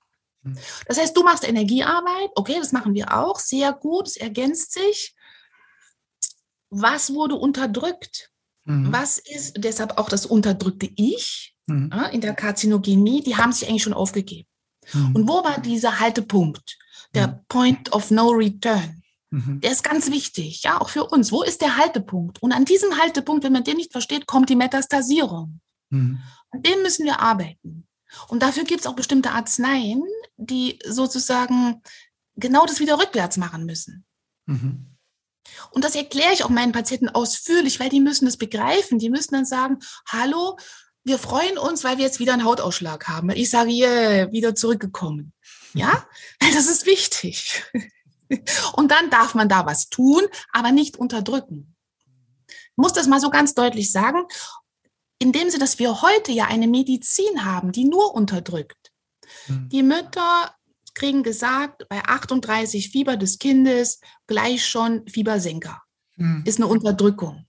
Mhm. Das heißt, du machst Energiearbeit, okay, das machen wir auch, sehr gut, es ergänzt sich. Was wurde unterdrückt? Mhm. Was ist deshalb auch das unterdrückte Ich mhm. ja, in der Karzinogenie? Die haben sich eigentlich schon aufgegeben. Mhm. Und wo war dieser Haltepunkt? Der mhm. Point of No Return. Mhm. Der ist ganz wichtig, ja, auch für uns. Wo ist der Haltepunkt? Und an diesem Haltepunkt, wenn man den nicht versteht, kommt die Metastasierung. An dem müssen wir arbeiten. Und dafür gibt es auch bestimmte Arzneien, die sozusagen genau das wieder rückwärts machen müssen. Mhm. Und das erkläre ich auch meinen Patienten ausführlich, weil die müssen das begreifen. Die müssen dann sagen, hallo, wir freuen uns, weil wir jetzt wieder einen Hautausschlag haben. Ich sage, yeah, wieder zurückgekommen. Ja, das ist wichtig. Und dann darf man da was tun, aber nicht unterdrücken. Ich muss das mal so ganz deutlich sagen in dem Sinne, dass wir heute ja eine Medizin haben, die nur unterdrückt. Mhm. Die Mütter kriegen gesagt, bei 38 Fieber des Kindes gleich schon Fiebersenker. Mhm. Ist eine Unterdrückung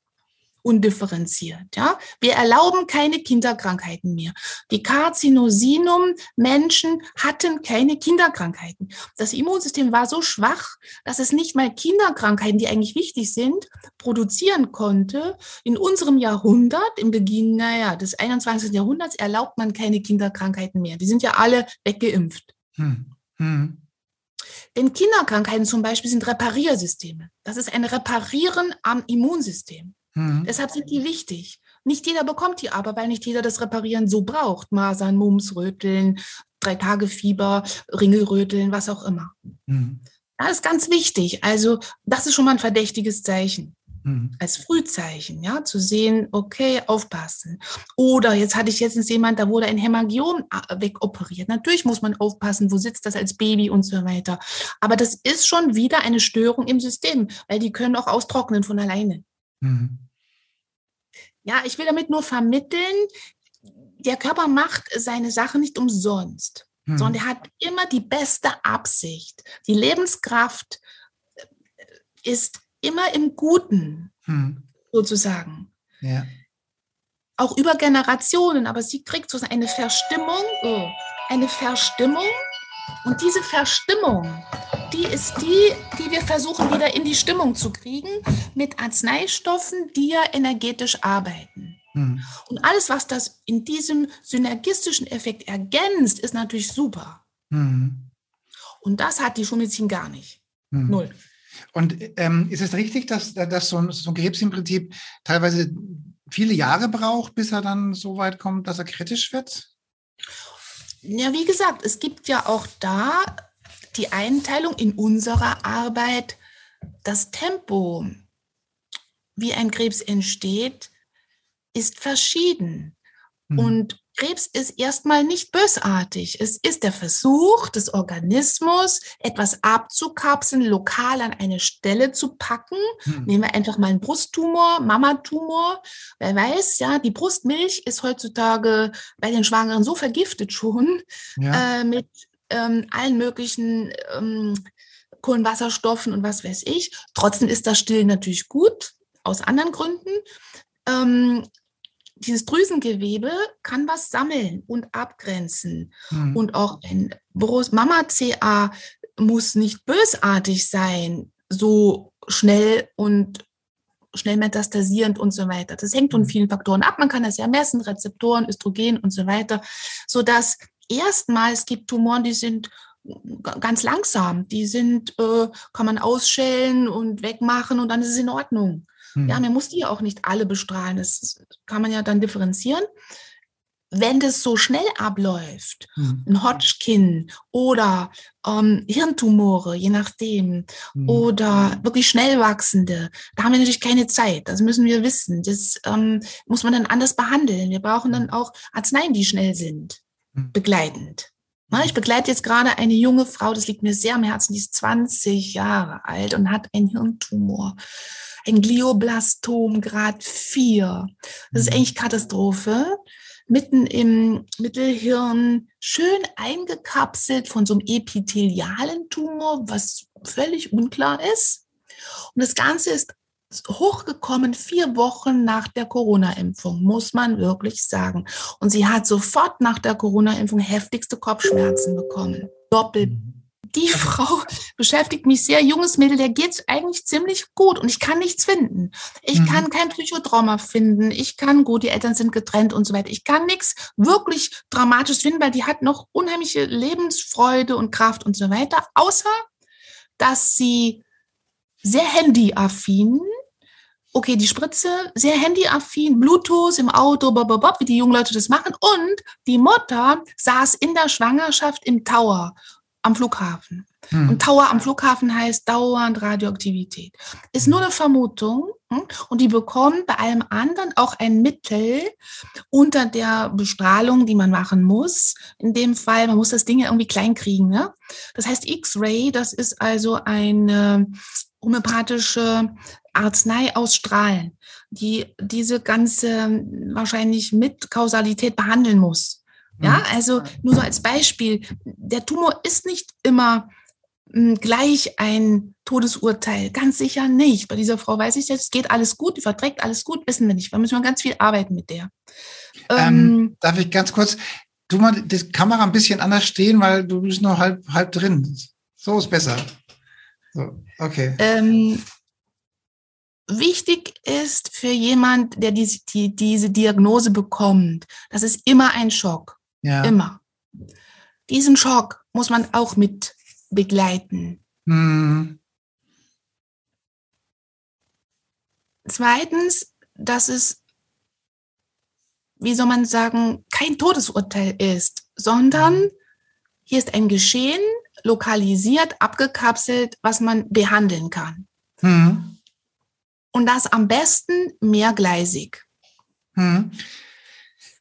undifferenziert. Ja? Wir erlauben keine Kinderkrankheiten mehr. Die Carzinosinum-Menschen hatten keine Kinderkrankheiten. Das Immunsystem war so schwach, dass es nicht mal Kinderkrankheiten, die eigentlich wichtig sind, produzieren konnte. In unserem Jahrhundert, im Beginn naja, des 21. Jahrhunderts, erlaubt man keine Kinderkrankheiten mehr. Die sind ja alle weggeimpft. Hm. Hm. Denn Kinderkrankheiten zum Beispiel sind Repariersysteme. Das ist ein Reparieren am Immunsystem. Mhm. Deshalb sind die wichtig. Nicht jeder bekommt die aber, weil nicht jeder das Reparieren so braucht. Masern, Mumps, Röteln, drei Tage Fieber, Ringelröteln, was auch immer. Mhm. Das ist ganz wichtig. Also das ist schon mal ein verdächtiges Zeichen. Mhm. Als Frühzeichen, ja, zu sehen, okay, aufpassen. Oder jetzt hatte ich jetzt jemand, da wurde ein Hämagiom äh, wegoperiert. Natürlich muss man aufpassen, wo sitzt das als Baby und so weiter. Aber das ist schon wieder eine Störung im System, weil die können auch austrocknen von alleine. Mhm. Ja, ich will damit nur vermitteln, der Körper macht seine Sache nicht umsonst. hm. sondern der hat immer die beste Absicht. Die Lebenskraft äh, ist immer im Guten, hm. sozusagen. Ja. Auch über Generationen, aber sie kriegt so eine Verstimmung, oh, eine Verstimmung. Und diese Verstimmung, die ist die, die wir versuchen wieder in die Stimmung zu kriegen mit Arzneistoffen, die ja energetisch arbeiten. Mhm. Und alles, was das in diesem synergistischen Effekt ergänzt, ist natürlich super. Mhm. Und das hat die Schulmedizin gar nicht. Mhm. Null. Und ähm, ist es richtig, dass, dass so, ein, so ein Krebs im Prinzip teilweise viele Jahre braucht, bis er dann so weit kommt, dass er kritisch wird? Ja, wie gesagt, es gibt ja auch da die Einteilung in unserer Arbeit, das Tempo, wie ein Krebs entsteht, ist verschieden. Mhm. Und Krebs ist erstmal nicht bösartig. Es ist der Versuch des Organismus, etwas abzukapseln, lokal an eine Stelle zu packen. Hm. Nehmen wir einfach mal einen Brusttumor, Mamatumor. Wer weiß, ja, die Brustmilch ist heutzutage bei den Schwangeren so vergiftet schon ja. äh, mit ähm, allen möglichen ähm, Kohlenwasserstoffen und was weiß ich. Trotzdem ist das Stillen natürlich gut, aus anderen Gründen. Ähm, dieses Drüsengewebe kann was sammeln und abgrenzen. Mhm. Und auch ein Mama-CA muss nicht bösartig sein, so schnell und schnell metastasierend und so weiter. Das hängt von mhm. vielen Faktoren ab. Man kann das ja messen, Rezeptoren, Östrogen und so weiter, sodass erstmal es gibt Tumoren, die sind ganz langsam, die sind, äh, kann man ausschälen und wegmachen und dann ist es in Ordnung. Mhm. Ja, man muss die auch nicht alle bestrahlen. Das kann man ja dann differenzieren. Wenn das so schnell abläuft, mhm. ein Hodgkin oder ähm, Hirntumore, je nachdem, mhm. oder wirklich schnell wachsende, da haben wir natürlich keine Zeit. Das müssen wir wissen. Das ähm, muss man dann anders behandeln. Wir brauchen dann hm. auch Arzneien, die schnell sind, hm. Begleitend. Ich begleite jetzt gerade eine junge Frau, das liegt mir sehr am Herzen, die ist 20 Jahre alt und hat einen Hirntumor ein Glioblastom Grad 4. Das ist mhm. eigentlich Katastrophe. Mitten im Mittelhirn, schön eingekapselt von so einem epithelialen Tumor, was völlig unklar ist. Und das Ganze ist hochgekommen vier Wochen nach der Corona-Impfung, muss man wirklich sagen. Und sie hat sofort nach der Corona-Impfung heftigste Kopfschmerzen bekommen. Doppelt mhm die Frau beschäftigt mich sehr, junges Mädel, der geht eigentlich ziemlich gut und ich kann nichts finden. Ich mhm. kann kein Psychotrauma finden. Ich kann gut, die Eltern sind getrennt und so weiter. Ich kann nichts wirklich Dramatisches finden, weil die hat noch unheimliche Lebensfreude und Kraft und so weiter, außer dass sie sehr handyaffin okay, die Spritze, sehr handyaffin, Bluetooth im Auto, bob, wie die jungen Leute das machen. Und die Mutter saß in der Schwangerschaft im Tower am Flughafen. Hm. Und Tower am Flughafen heißt dauernd Radioaktivität. Ist nur eine Vermutung. Hm? Und die bekommen bei allem anderen auch ein Mittel unter der Bestrahlung, die man machen muss. In dem Fall, man muss das Ding ja irgendwie klein kriegen. Ne? Das heißt X-Ray, das ist also eine homöopathische Arznei aus Strahlen, die diese ganze wahrscheinlich mit Kausalität behandeln muss. Ja, mhm. also nur so als Beispiel, der Tumor ist nicht immer hm, gleich ein Todesurteil. Ganz sicher nicht. Bei dieser Frau weiß ich jetzt, es geht alles gut, die verträgt alles gut, wissen wir nicht. Da müssen wir ganz viel arbeiten mit der. Ähm, ähm, darf ich ganz kurz, du mal die Kamera ein bisschen anders stehen, weil du bist noch halb, halb drin. So ist besser. So, okay. Ähm, wichtig ist für jemand, der diese, die, diese Diagnose bekommt, das ist immer ein Schock. Ja. Immer. Diesen Schock muss man auch mit begleiten. Mhm. Zweitens, dass es, wie soll man sagen, kein Todesurteil ist, sondern hier ist ein Geschehen, lokalisiert, abgekapselt, was man behandeln kann. Mhm. Und das am besten mehrgleisig. Mhm.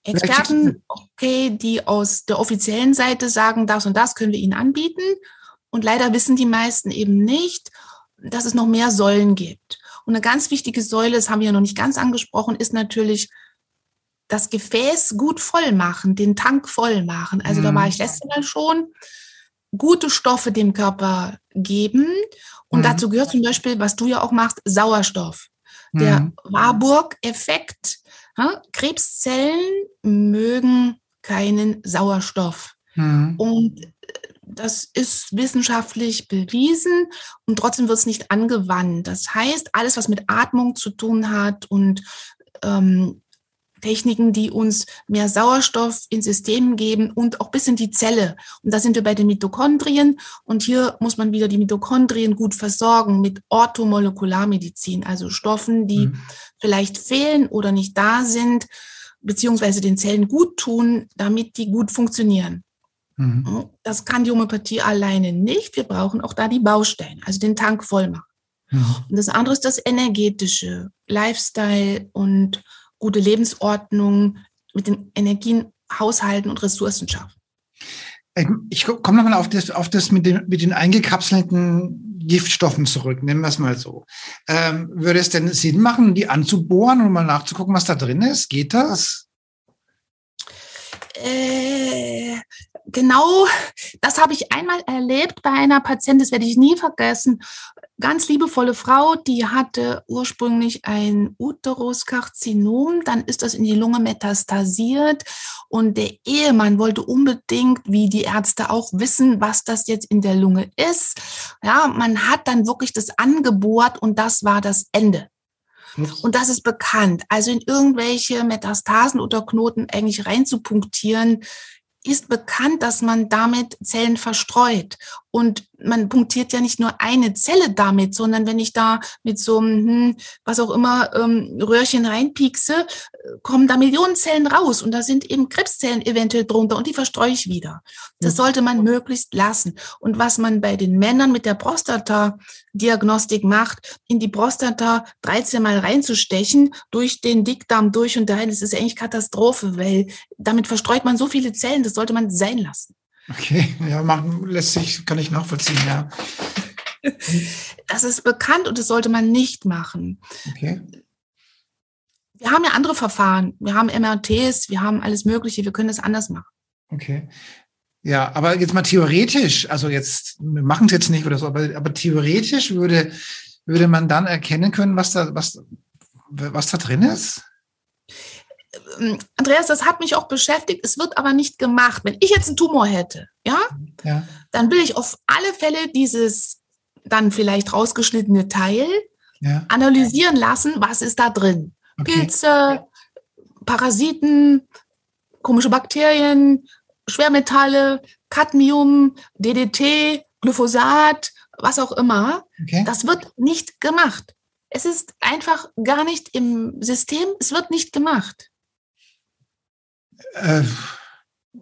Experten, okay, die aus der offiziellen Seite sagen, das und das können wir Ihnen anbieten. Und leider wissen die meisten eben nicht, dass es noch mehr Säulen gibt. Und eine ganz wichtige Säule, das haben wir ja noch nicht ganz angesprochen, ist natürlich das Gefäß gut voll machen, den Tank voll machen. Also mhm. da war ich letztes Mal schon, gute Stoffe dem Körper geben. Und mhm. dazu gehört zum Beispiel, was du ja auch machst, Sauerstoff. Der mhm. Warburg-Effekt. Ja, Krebszellen mögen keinen Sauerstoff. Mhm. Und das ist wissenschaftlich bewiesen und trotzdem wird es nicht angewandt. Das heißt, alles, was mit Atmung zu tun hat und ähm, Techniken, die uns mehr Sauerstoff ins System geben und auch bis in die Zelle. Und da sind wir bei den Mitochondrien. Und hier muss man wieder die Mitochondrien gut versorgen mit Orthomolekularmedizin, also Stoffen, die mhm. vielleicht fehlen oder nicht da sind, beziehungsweise den Zellen gut tun, damit die gut funktionieren. Mhm. Das kann die Homöopathie alleine nicht. Wir brauchen auch da die Baustellen, also den Tank voll machen. Mhm. Und das andere ist das energetische, Lifestyle und gute Lebensordnung mit den Energien haushalten und Ressourcen schaffen. Ich komme nochmal auf das, auf das mit, den, mit den eingekapselten Giftstoffen zurück, nehmen wir es mal so. Ähm, würde es denn Sinn machen, die anzubohren und mal nachzugucken, was da drin ist? Geht das? Äh, genau, das habe ich einmal erlebt bei einer Patientin, das werde ich nie vergessen ganz liebevolle Frau, die hatte ursprünglich ein Uteruskarzinom, dann ist das in die Lunge metastasiert und der Ehemann wollte unbedingt, wie die Ärzte auch wissen, was das jetzt in der Lunge ist. Ja, man hat dann wirklich das angebohrt und das war das Ende. Und das ist bekannt. Also in irgendwelche Metastasen oder Knoten eigentlich reinzupunktieren, ist bekannt, dass man damit Zellen verstreut. Und man punktiert ja nicht nur eine Zelle damit, sondern wenn ich da mit so einem, hm, was auch immer, ähm, Röhrchen reinpiekse, kommen da Millionen Zellen raus. Und da sind eben Krebszellen eventuell drunter und die verstreue ich wieder. Das mhm. sollte man möglichst lassen. Und was man bei den Männern mit der Prostata-Diagnostik macht, in die Prostata 13 Mal reinzustechen, durch den Dickdarm durch und dahin, das ist eigentlich Katastrophe, weil damit verstreut man so viele Zellen, das sollte man sein lassen. Okay, ja, machen, lässt sich, kann ich nachvollziehen, ja. Das ist bekannt und das sollte man nicht machen. Okay. Wir haben ja andere Verfahren. Wir haben MRTs, wir haben alles Mögliche, wir können das anders machen. Okay. Ja, aber jetzt mal theoretisch, also jetzt, wir machen es jetzt nicht oder so, aber, aber theoretisch würde, würde man dann erkennen können, was da, was, was da drin ist? Andreas, das hat mich auch beschäftigt. Es wird aber nicht gemacht. Wenn ich jetzt einen Tumor hätte, ja, ja. dann will ich auf alle Fälle dieses dann vielleicht rausgeschnittene Teil ja. analysieren lassen, was ist da drin. Okay. Pilze, Parasiten, komische Bakterien, Schwermetalle, Cadmium, DDT, Glyphosat, was auch immer. Okay. Das wird nicht gemacht. Es ist einfach gar nicht im System, es wird nicht gemacht. Äh,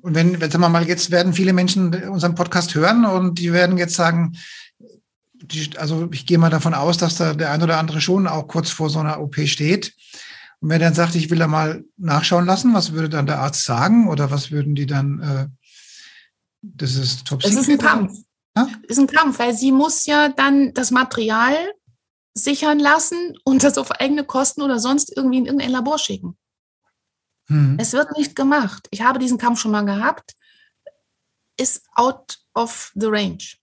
und wenn, wenn sagen wir mal, jetzt werden viele Menschen unseren Podcast hören und die werden jetzt sagen, die, also ich gehe mal davon aus, dass da der ein oder andere schon auch kurz vor so einer OP steht. Und wenn er dann sagt, ich will da mal nachschauen lassen, was würde dann der Arzt sagen oder was würden die dann, äh, das ist top Das ist ein Kampf. Ja? Das ist ein Kampf, weil sie muss ja dann das Material sichern lassen und das auf eigene Kosten oder sonst irgendwie in irgendein Labor schicken. Mhm. Es wird nicht gemacht. Ich habe diesen Kampf schon mal gehabt. Ist out of the range.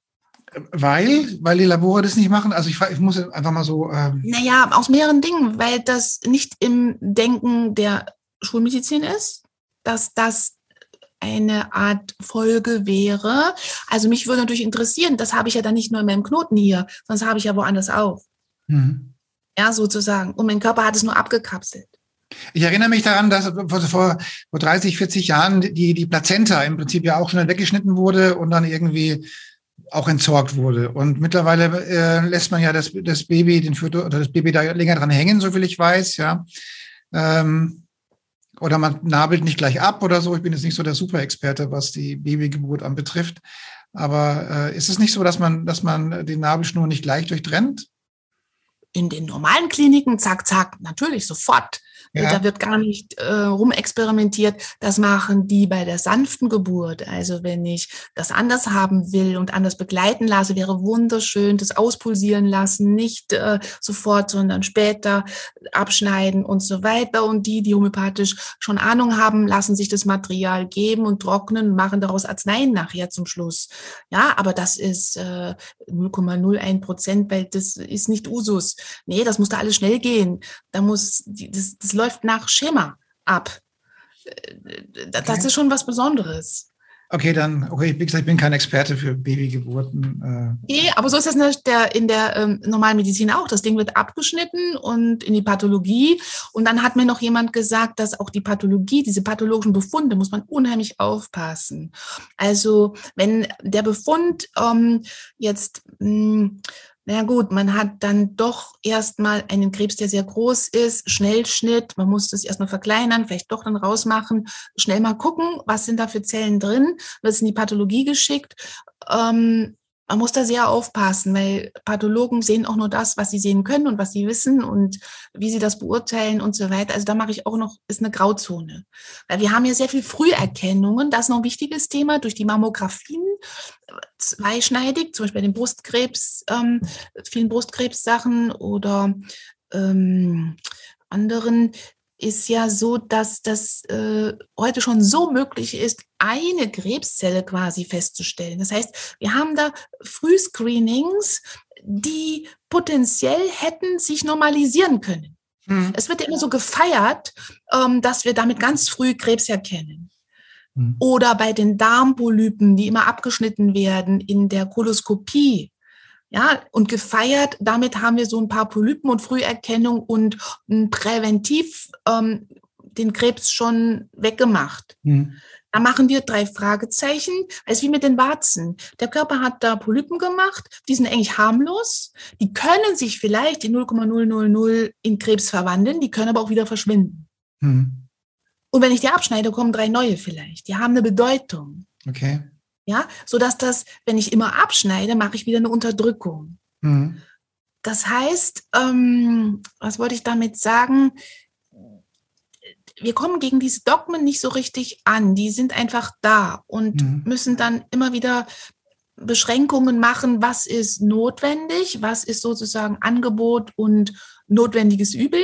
Weil, weil die Labore das nicht machen? Also ich, ich muss einfach mal so. Ähm naja, aus mehreren Dingen, weil das nicht im Denken der Schulmedizin ist, dass das eine Art Folge wäre. Also mich würde natürlich interessieren, das habe ich ja dann nicht nur in meinem Knoten hier, sonst habe ich ja woanders auch. Mhm. Ja, sozusagen. Und mein Körper hat es nur abgekapselt. Ich erinnere mich daran, dass vor, vor 30, 40 Jahren die, die Plazenta im Prinzip ja auch schon weggeschnitten wurde und dann irgendwie auch entsorgt wurde. Und mittlerweile äh, lässt man ja das, das Baby, den Fötus, oder das Baby da länger dran hängen, soviel ich weiß, ja. Ähm, oder man nabelt nicht gleich ab oder so. Ich bin jetzt nicht so der Superexperte, was die Babygeburt anbetrifft. Aber äh, ist es nicht so, dass man, dass man den Nabelschnur nicht gleich durchtrennt? In den normalen Kliniken, zack, zack, natürlich sofort. Ja. Da wird gar nicht äh, rumexperimentiert. Das machen die bei der sanften Geburt. Also wenn ich das anders haben will und anders begleiten lasse, wäre wunderschön, das auspulsieren lassen, nicht äh, sofort, sondern später abschneiden und so weiter. Und die, die homöopathisch schon Ahnung haben, lassen sich das Material geben und trocknen und machen daraus Arzneien nachher zum Schluss. Ja, aber das ist äh, 0,01 Prozent, weil das ist nicht Usus. Nee, das muss da alles schnell gehen. Da muss, das, das läuft nach Schema ab. Äh, das okay. ist schon was Besonderes. Okay, dann, okay, wie gesagt, ich bin kein Experte für Babygeburten. Äh. Nee, aber so ist das in der, in der ähm, normalen Medizin auch. Das Ding wird abgeschnitten und in die Pathologie. Und dann hat mir noch jemand gesagt, dass auch die Pathologie, diese pathologischen Befunde, muss man unheimlich aufpassen. Also wenn der Befund ähm, jetzt mh, hm, na gut, man hat dann doch erstmal einen Krebs, der sehr groß ist, Schnellschnitt, man muss das erstmal verkleinern, vielleicht doch dann rausmachen, schnell mal gucken, was sind da für Zellen drin, wird es in die Pathologie geschickt. Ähm, man muss da sehr aufpassen, weil Pathologen sehen auch nur das, was sie sehen können und was sie wissen und wie sie das beurteilen und so weiter. Also da mache ich auch noch, ist eine Grauzone. Weil wir haben ja sehr viel Früherkennungen, das ist noch ein wichtiges Thema, durch die Mammografien, zweischneidig, zum Beispiel bei den Brustkrebs, ähm, vielen Brustkrebssachen oder ähm, anderen ist ja so, dass das äh, heute schon so möglich ist, eine Krebszelle quasi festzustellen. Das heißt, wir haben da Frühscreenings, die potenziell hätten sich normalisieren können. Hm. Es wird ja immer so gefeiert, ähm, dass wir damit ganz früh Krebs erkennen. Hm. Oder bei den Darmpolypen, die immer abgeschnitten werden in der Koloskopie. Ja, und gefeiert, damit haben wir so ein paar Polypen und Früherkennung und präventiv ähm, den Krebs schon weggemacht. Hm. Da machen wir drei Fragezeichen. Es wie mit den Warzen. Der Körper hat da Polypen gemacht, die sind eigentlich harmlos. Die können sich vielleicht in 0,000 in Krebs verwandeln, die können aber auch wieder verschwinden. Hm. Und wenn ich die abschneide, kommen drei neue vielleicht. Die haben eine Bedeutung. Okay. Ja, so dass das, wenn ich immer abschneide, mache ich wieder eine Unterdrückung. Mhm. Das heißt, ähm, was wollte ich damit sagen? Wir kommen gegen diese Dogmen nicht so richtig an. Die sind einfach da und mhm. müssen dann immer wieder Beschränkungen machen, was ist notwendig, was ist sozusagen Angebot und notwendiges Übel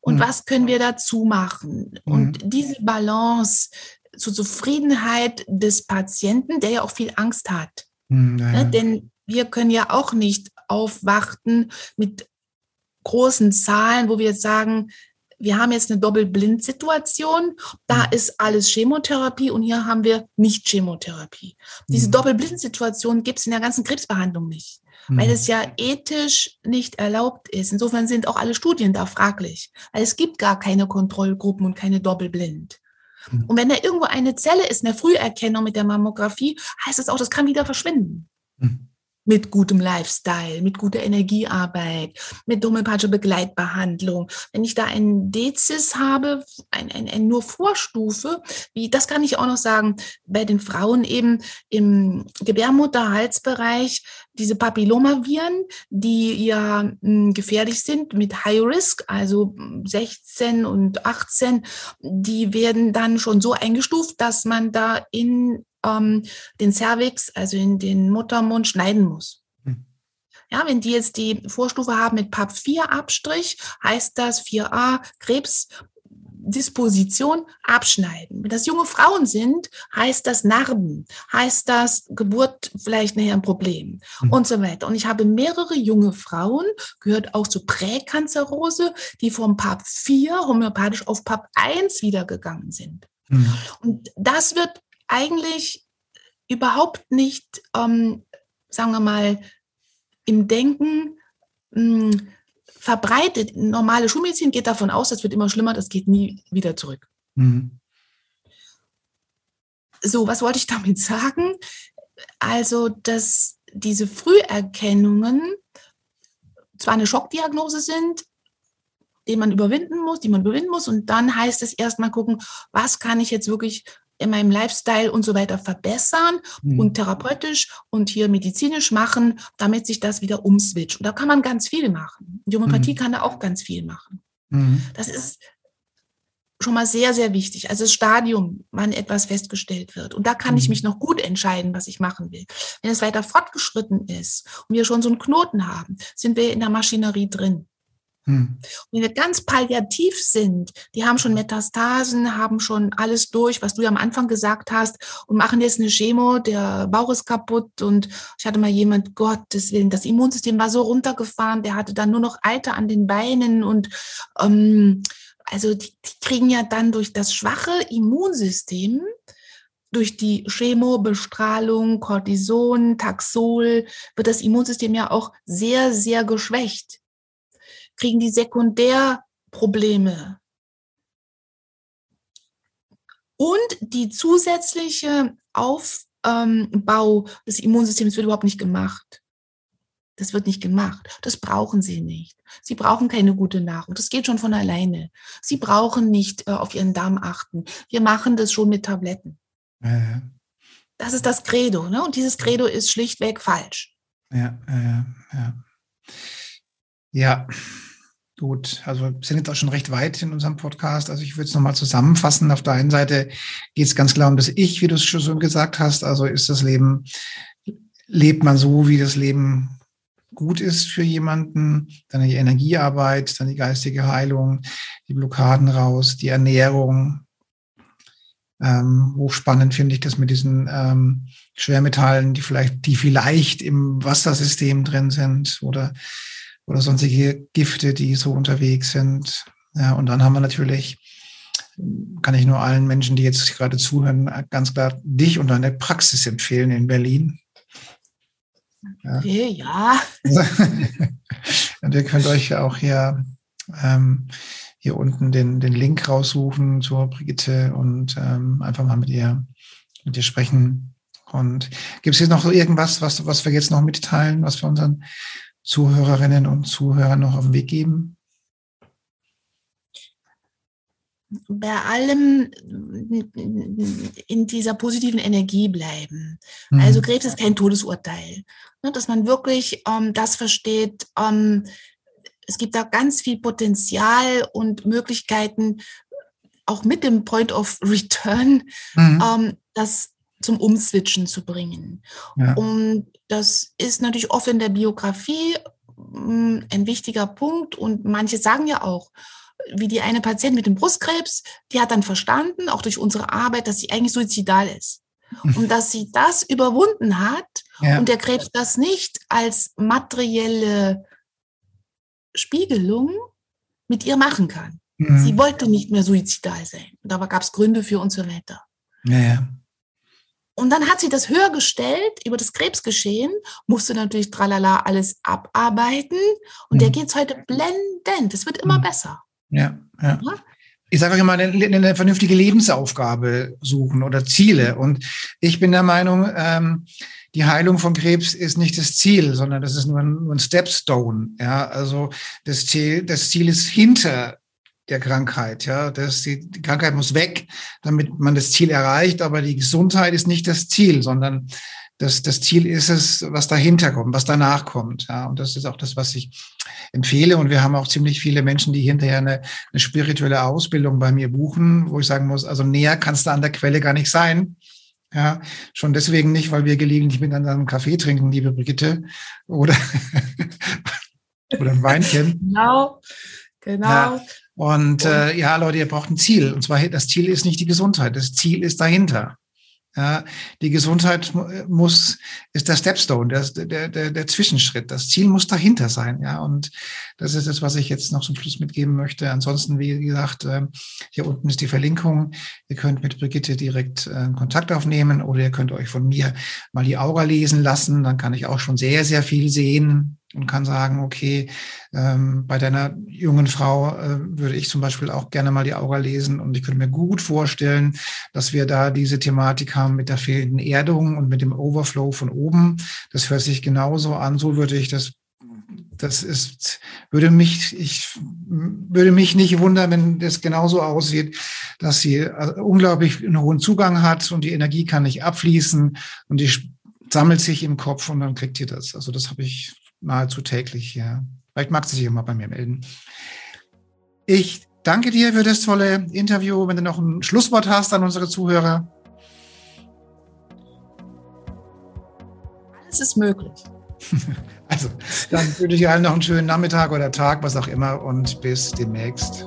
und mhm. was können wir dazu machen. Und mhm. diese Balance zur Zufriedenheit des Patienten, der ja auch viel Angst hat. Hm, naja. Ne, denn wir können ja auch nicht aufwarten mit großen Zahlen, wo wir jetzt sagen, wir haben jetzt eine Doppelblind-Situation, da mhm. ist alles Chemotherapie und hier haben wir nicht Chemotherapie. Diese mhm. Doppelblind-Situation gibt es in der ganzen Krebsbehandlung nicht, mhm. weil es ja ethisch nicht erlaubt ist. Insofern sind auch alle Studien da fraglich, weil es gibt gar keine Kontrollgruppen und keine Doppelblind. Mhm. Und wenn da irgendwo eine Zelle ist, in der Früherkennung mit der Mammographie, heißt das auch, das kann wieder verschwinden. Mhm mit gutem Lifestyle, mit guter Energiearbeit, mit homöopathischer Begleitbehandlung. Wenn ich da einen Dezis habe, ein, ein, ein nur Vorstufe, wie das kann ich auch noch sagen, bei den Frauen eben im Gebärmutterhalsbereich diese Papillomaviren, die ja mh, hm, gefährlich sind mit High Risk, also 16 und 18, die werden dann schon so eingestuft, dass man da in ähm, den Cervix, also in den Muttermund, schneiden muss. Hm. Ja, wenn die jetzt die Vorstufe haben mit PAP 4 Abstrich, heißt das 4a Krebs Disposition abschneiden. Wenn das junge Frauen sind, heißt das Narben, heißt das Geburt vielleicht nachher ein Problem mhm. und so weiter. Und ich habe mehrere junge Frauen, gehört auch zur Präkanzerose, die vom PAP 4 homöopathisch auf PAP 1 wiedergegangen sind. Mhm. Und das wird eigentlich überhaupt nicht, ähm, sagen wir mal, im Denken mh, hm, verbreitet. Normale Schulmedizin geht davon aus, das wird immer schlimmer, das geht nie wieder zurück. Mhm. So, was wollte ich damit sagen? Also, dass diese Früherkennungen zwar eine Schockdiagnose sind, den man überwinden muss, die man überwinden muss, und dann heißt es erstmal gucken, was kann ich jetzt wirklich in meinem Lifestyle und so weiter verbessern mhm. und therapeutisch und hier medizinisch machen, damit sich das wieder umswitcht. Und da kann man ganz viel machen. Die Homöopathie mhm. kann da auch ganz viel machen. Mhm. Das ist schon mal sehr, sehr wichtig. Also das Stadium, wann etwas festgestellt wird. Und da kann mhm. ich mich noch gut entscheiden, was ich machen will. Wenn es weiter fortgeschritten ist und wir schon so einen Knoten haben, sind wir in der Maschinerie drin. Hm. Wenn wir ganz palliativ sind, die haben schon Metastasen, haben schon alles durch, was du ja am Anfang gesagt hast, und machen jetzt eine Chemo, der Bauch ist kaputt. Und ich hatte mal jemand, Gottes Willen, das Immunsystem war so runtergefahren, der hatte dann nur noch Alter an den Beinen und ähm, also die, die kriegen ja dann durch das schwache Immunsystem durch die Chemobestrahlung, Cortison, Taxol wird das Immunsystem ja auch sehr, sehr geschwächt kriegen die Sekundärprobleme. Und die zusätzliche Aufbau des Immunsystems wird überhaupt nicht gemacht. Das wird nicht gemacht. Das brauchen sie nicht. Sie brauchen keine gute Nahrung. Das geht schon von alleine. Sie brauchen nicht äh, auf ihren Darm achten. Wir machen das schon mit Tabletten. Ja, Das ist das Credo. Ne? Und dieses Credo ist schlichtweg falsch. Ja, ja, ja. Ja, gut. Also wir sind jetzt auch schon recht weit in unserem Podcast. Also ich würde es nochmal zusammenfassen. Auf der einen Seite geht es ganz klar um das Ich, wie du es schon gesagt hast. Also ist das Leben, lebt man so, wie das Leben gut ist für jemanden, dann die Energiearbeit, dann die geistige Heilung, die Blockaden raus, die Ernährung. Ähm, hochspannend finde ich das mit diesen ähm, Schwermetallen, die vielleicht, die vielleicht im Wassersystem drin sind oder oder sonstige Gifte, die so unterwegs sind. Ja, und dann haben wir natürlich, kann ich nur allen Menschen, die jetzt gerade zuhören, ganz klar dich und deine Praxis empfehlen in Berlin. Ja. Okay, ja. und ihr könnt euch auch hier, ähm, hier unten den, den Link raussuchen zur Brigitte und ähm, einfach mal mit ihr, mit ihr sprechen. Und gibt es jetzt noch irgendwas, was, was wir jetzt noch mitteilen, was wir unseren Zuhörerinnen und Zuhörern noch auf den Weg geben? Bei allem in dieser positiven Energie bleiben. Mhm. Also Krebs ist kein Todesurteil. Ne, dass man wirklich ähm, das versteht, ähm, es gibt da ganz viel Potenzial und Möglichkeiten, auch mit dem Point of Return, mhm. ähm, das zum Umswitchen zu bringen. Ja. Und das ist natürlich oft in der Biografie hm, ein wichtiger Punkt. Und manche sagen ja auch, wie die eine Patientin mit dem Brustkrebs, die hat dann verstanden, auch durch unsere Arbeit, dass sie eigentlich suizidal ist. Mhm. Und dass sie das überwunden hat ja. und der Krebs das nicht als materielle Spiegelung mit ihr machen kann. Mhm. Sie wollte nicht mehr suizidal sein. Und da gab es Gründe für und so weiter. Ja, ja. Und dann hat sie das höher gestellt über das Krebsgeschehen, musste natürlich tralala alles abarbeiten. Und mhm. der geht es heute blendend. Es wird immer mhm. besser. Ja, ja. ja? Ich sage euch immer, eine, eine, vernünftige Lebensaufgabe suchen oder Ziele. Und ich bin der Meinung, ähm, die Heilung von Krebs ist nicht das Ziel, sondern das ist nur ein, nur ein Stepstone. Ja, also das Ziel, das Ziel ist hinter der Krankheit. Ja, das, die, die Krankheit muss weg, damit man das Ziel erreicht. Aber die Gesundheit ist nicht das Ziel, sondern das, das Ziel ist es, was dahinter kommt, was danach kommt. Ja, und das ist auch das, was ich empfehle. Und wir haben auch ziemlich viele Menschen, die hinterher eine, eine spirituelle Ausbildung bei mir buchen, wo ich sagen muss, also näher kannst du an der Quelle gar nicht sein. Ja, schon deswegen nicht, weil wir gelegentlich miteinander einen Kaffee trinken, liebe Brigitte, oder, oder ein Weinchen. Genau, genau. Ja, und äh, ja, Leute, ihr braucht ein Ziel. Und zwar, das Ziel ist nicht die Gesundheit, das Ziel ist dahinter. Ja, die Gesundheit muss, ist der Stepstone, der, der, der, der Zwischenschritt. Das Ziel muss dahinter sein. Ja, und das ist das, was ich jetzt noch zum Schluss mitgeben möchte. Ansonsten, wie gesagt, äh, hier unten ist die Verlinkung. Ihr könnt mit Brigitte direkt äh, Kontakt aufnehmen oder ihr könnt euch von mir mal die Aura lesen lassen. Dann kann ich auch schon sehr, sehr viel sehen und kann sagen, okay, ähm, bei deiner jungen Frau äh, würde ich zum Beispiel auch gerne mal die Aura lesen und ich könnte mir gut vorstellen, dass wir da diese Thematik haben mit der fehlenden Erdung und mit dem Overflow von oben. Das hört sich genauso an, so würde ich das das ist, würde mich, ich würde mich nicht wundern, wenn das genauso aussieht, dass sie äh, unglaublich einen hohen Zugang hat und die Energie kann nicht abfließen und die sammelt sich im Kopf und dann kriegt ihr das. Also das habe ich nahezu täglich, ja. Vielleicht mag sie sich immer bei mir melden. Ich danke dir für das tolle Interview. Wenn du noch ein Schlusswort hast an unsere Zuhörer. Alles ist möglich. Also, dann wünsche ich allen noch einen schönen Nachmittag oder Tag, was auch immer, und bis demnächst.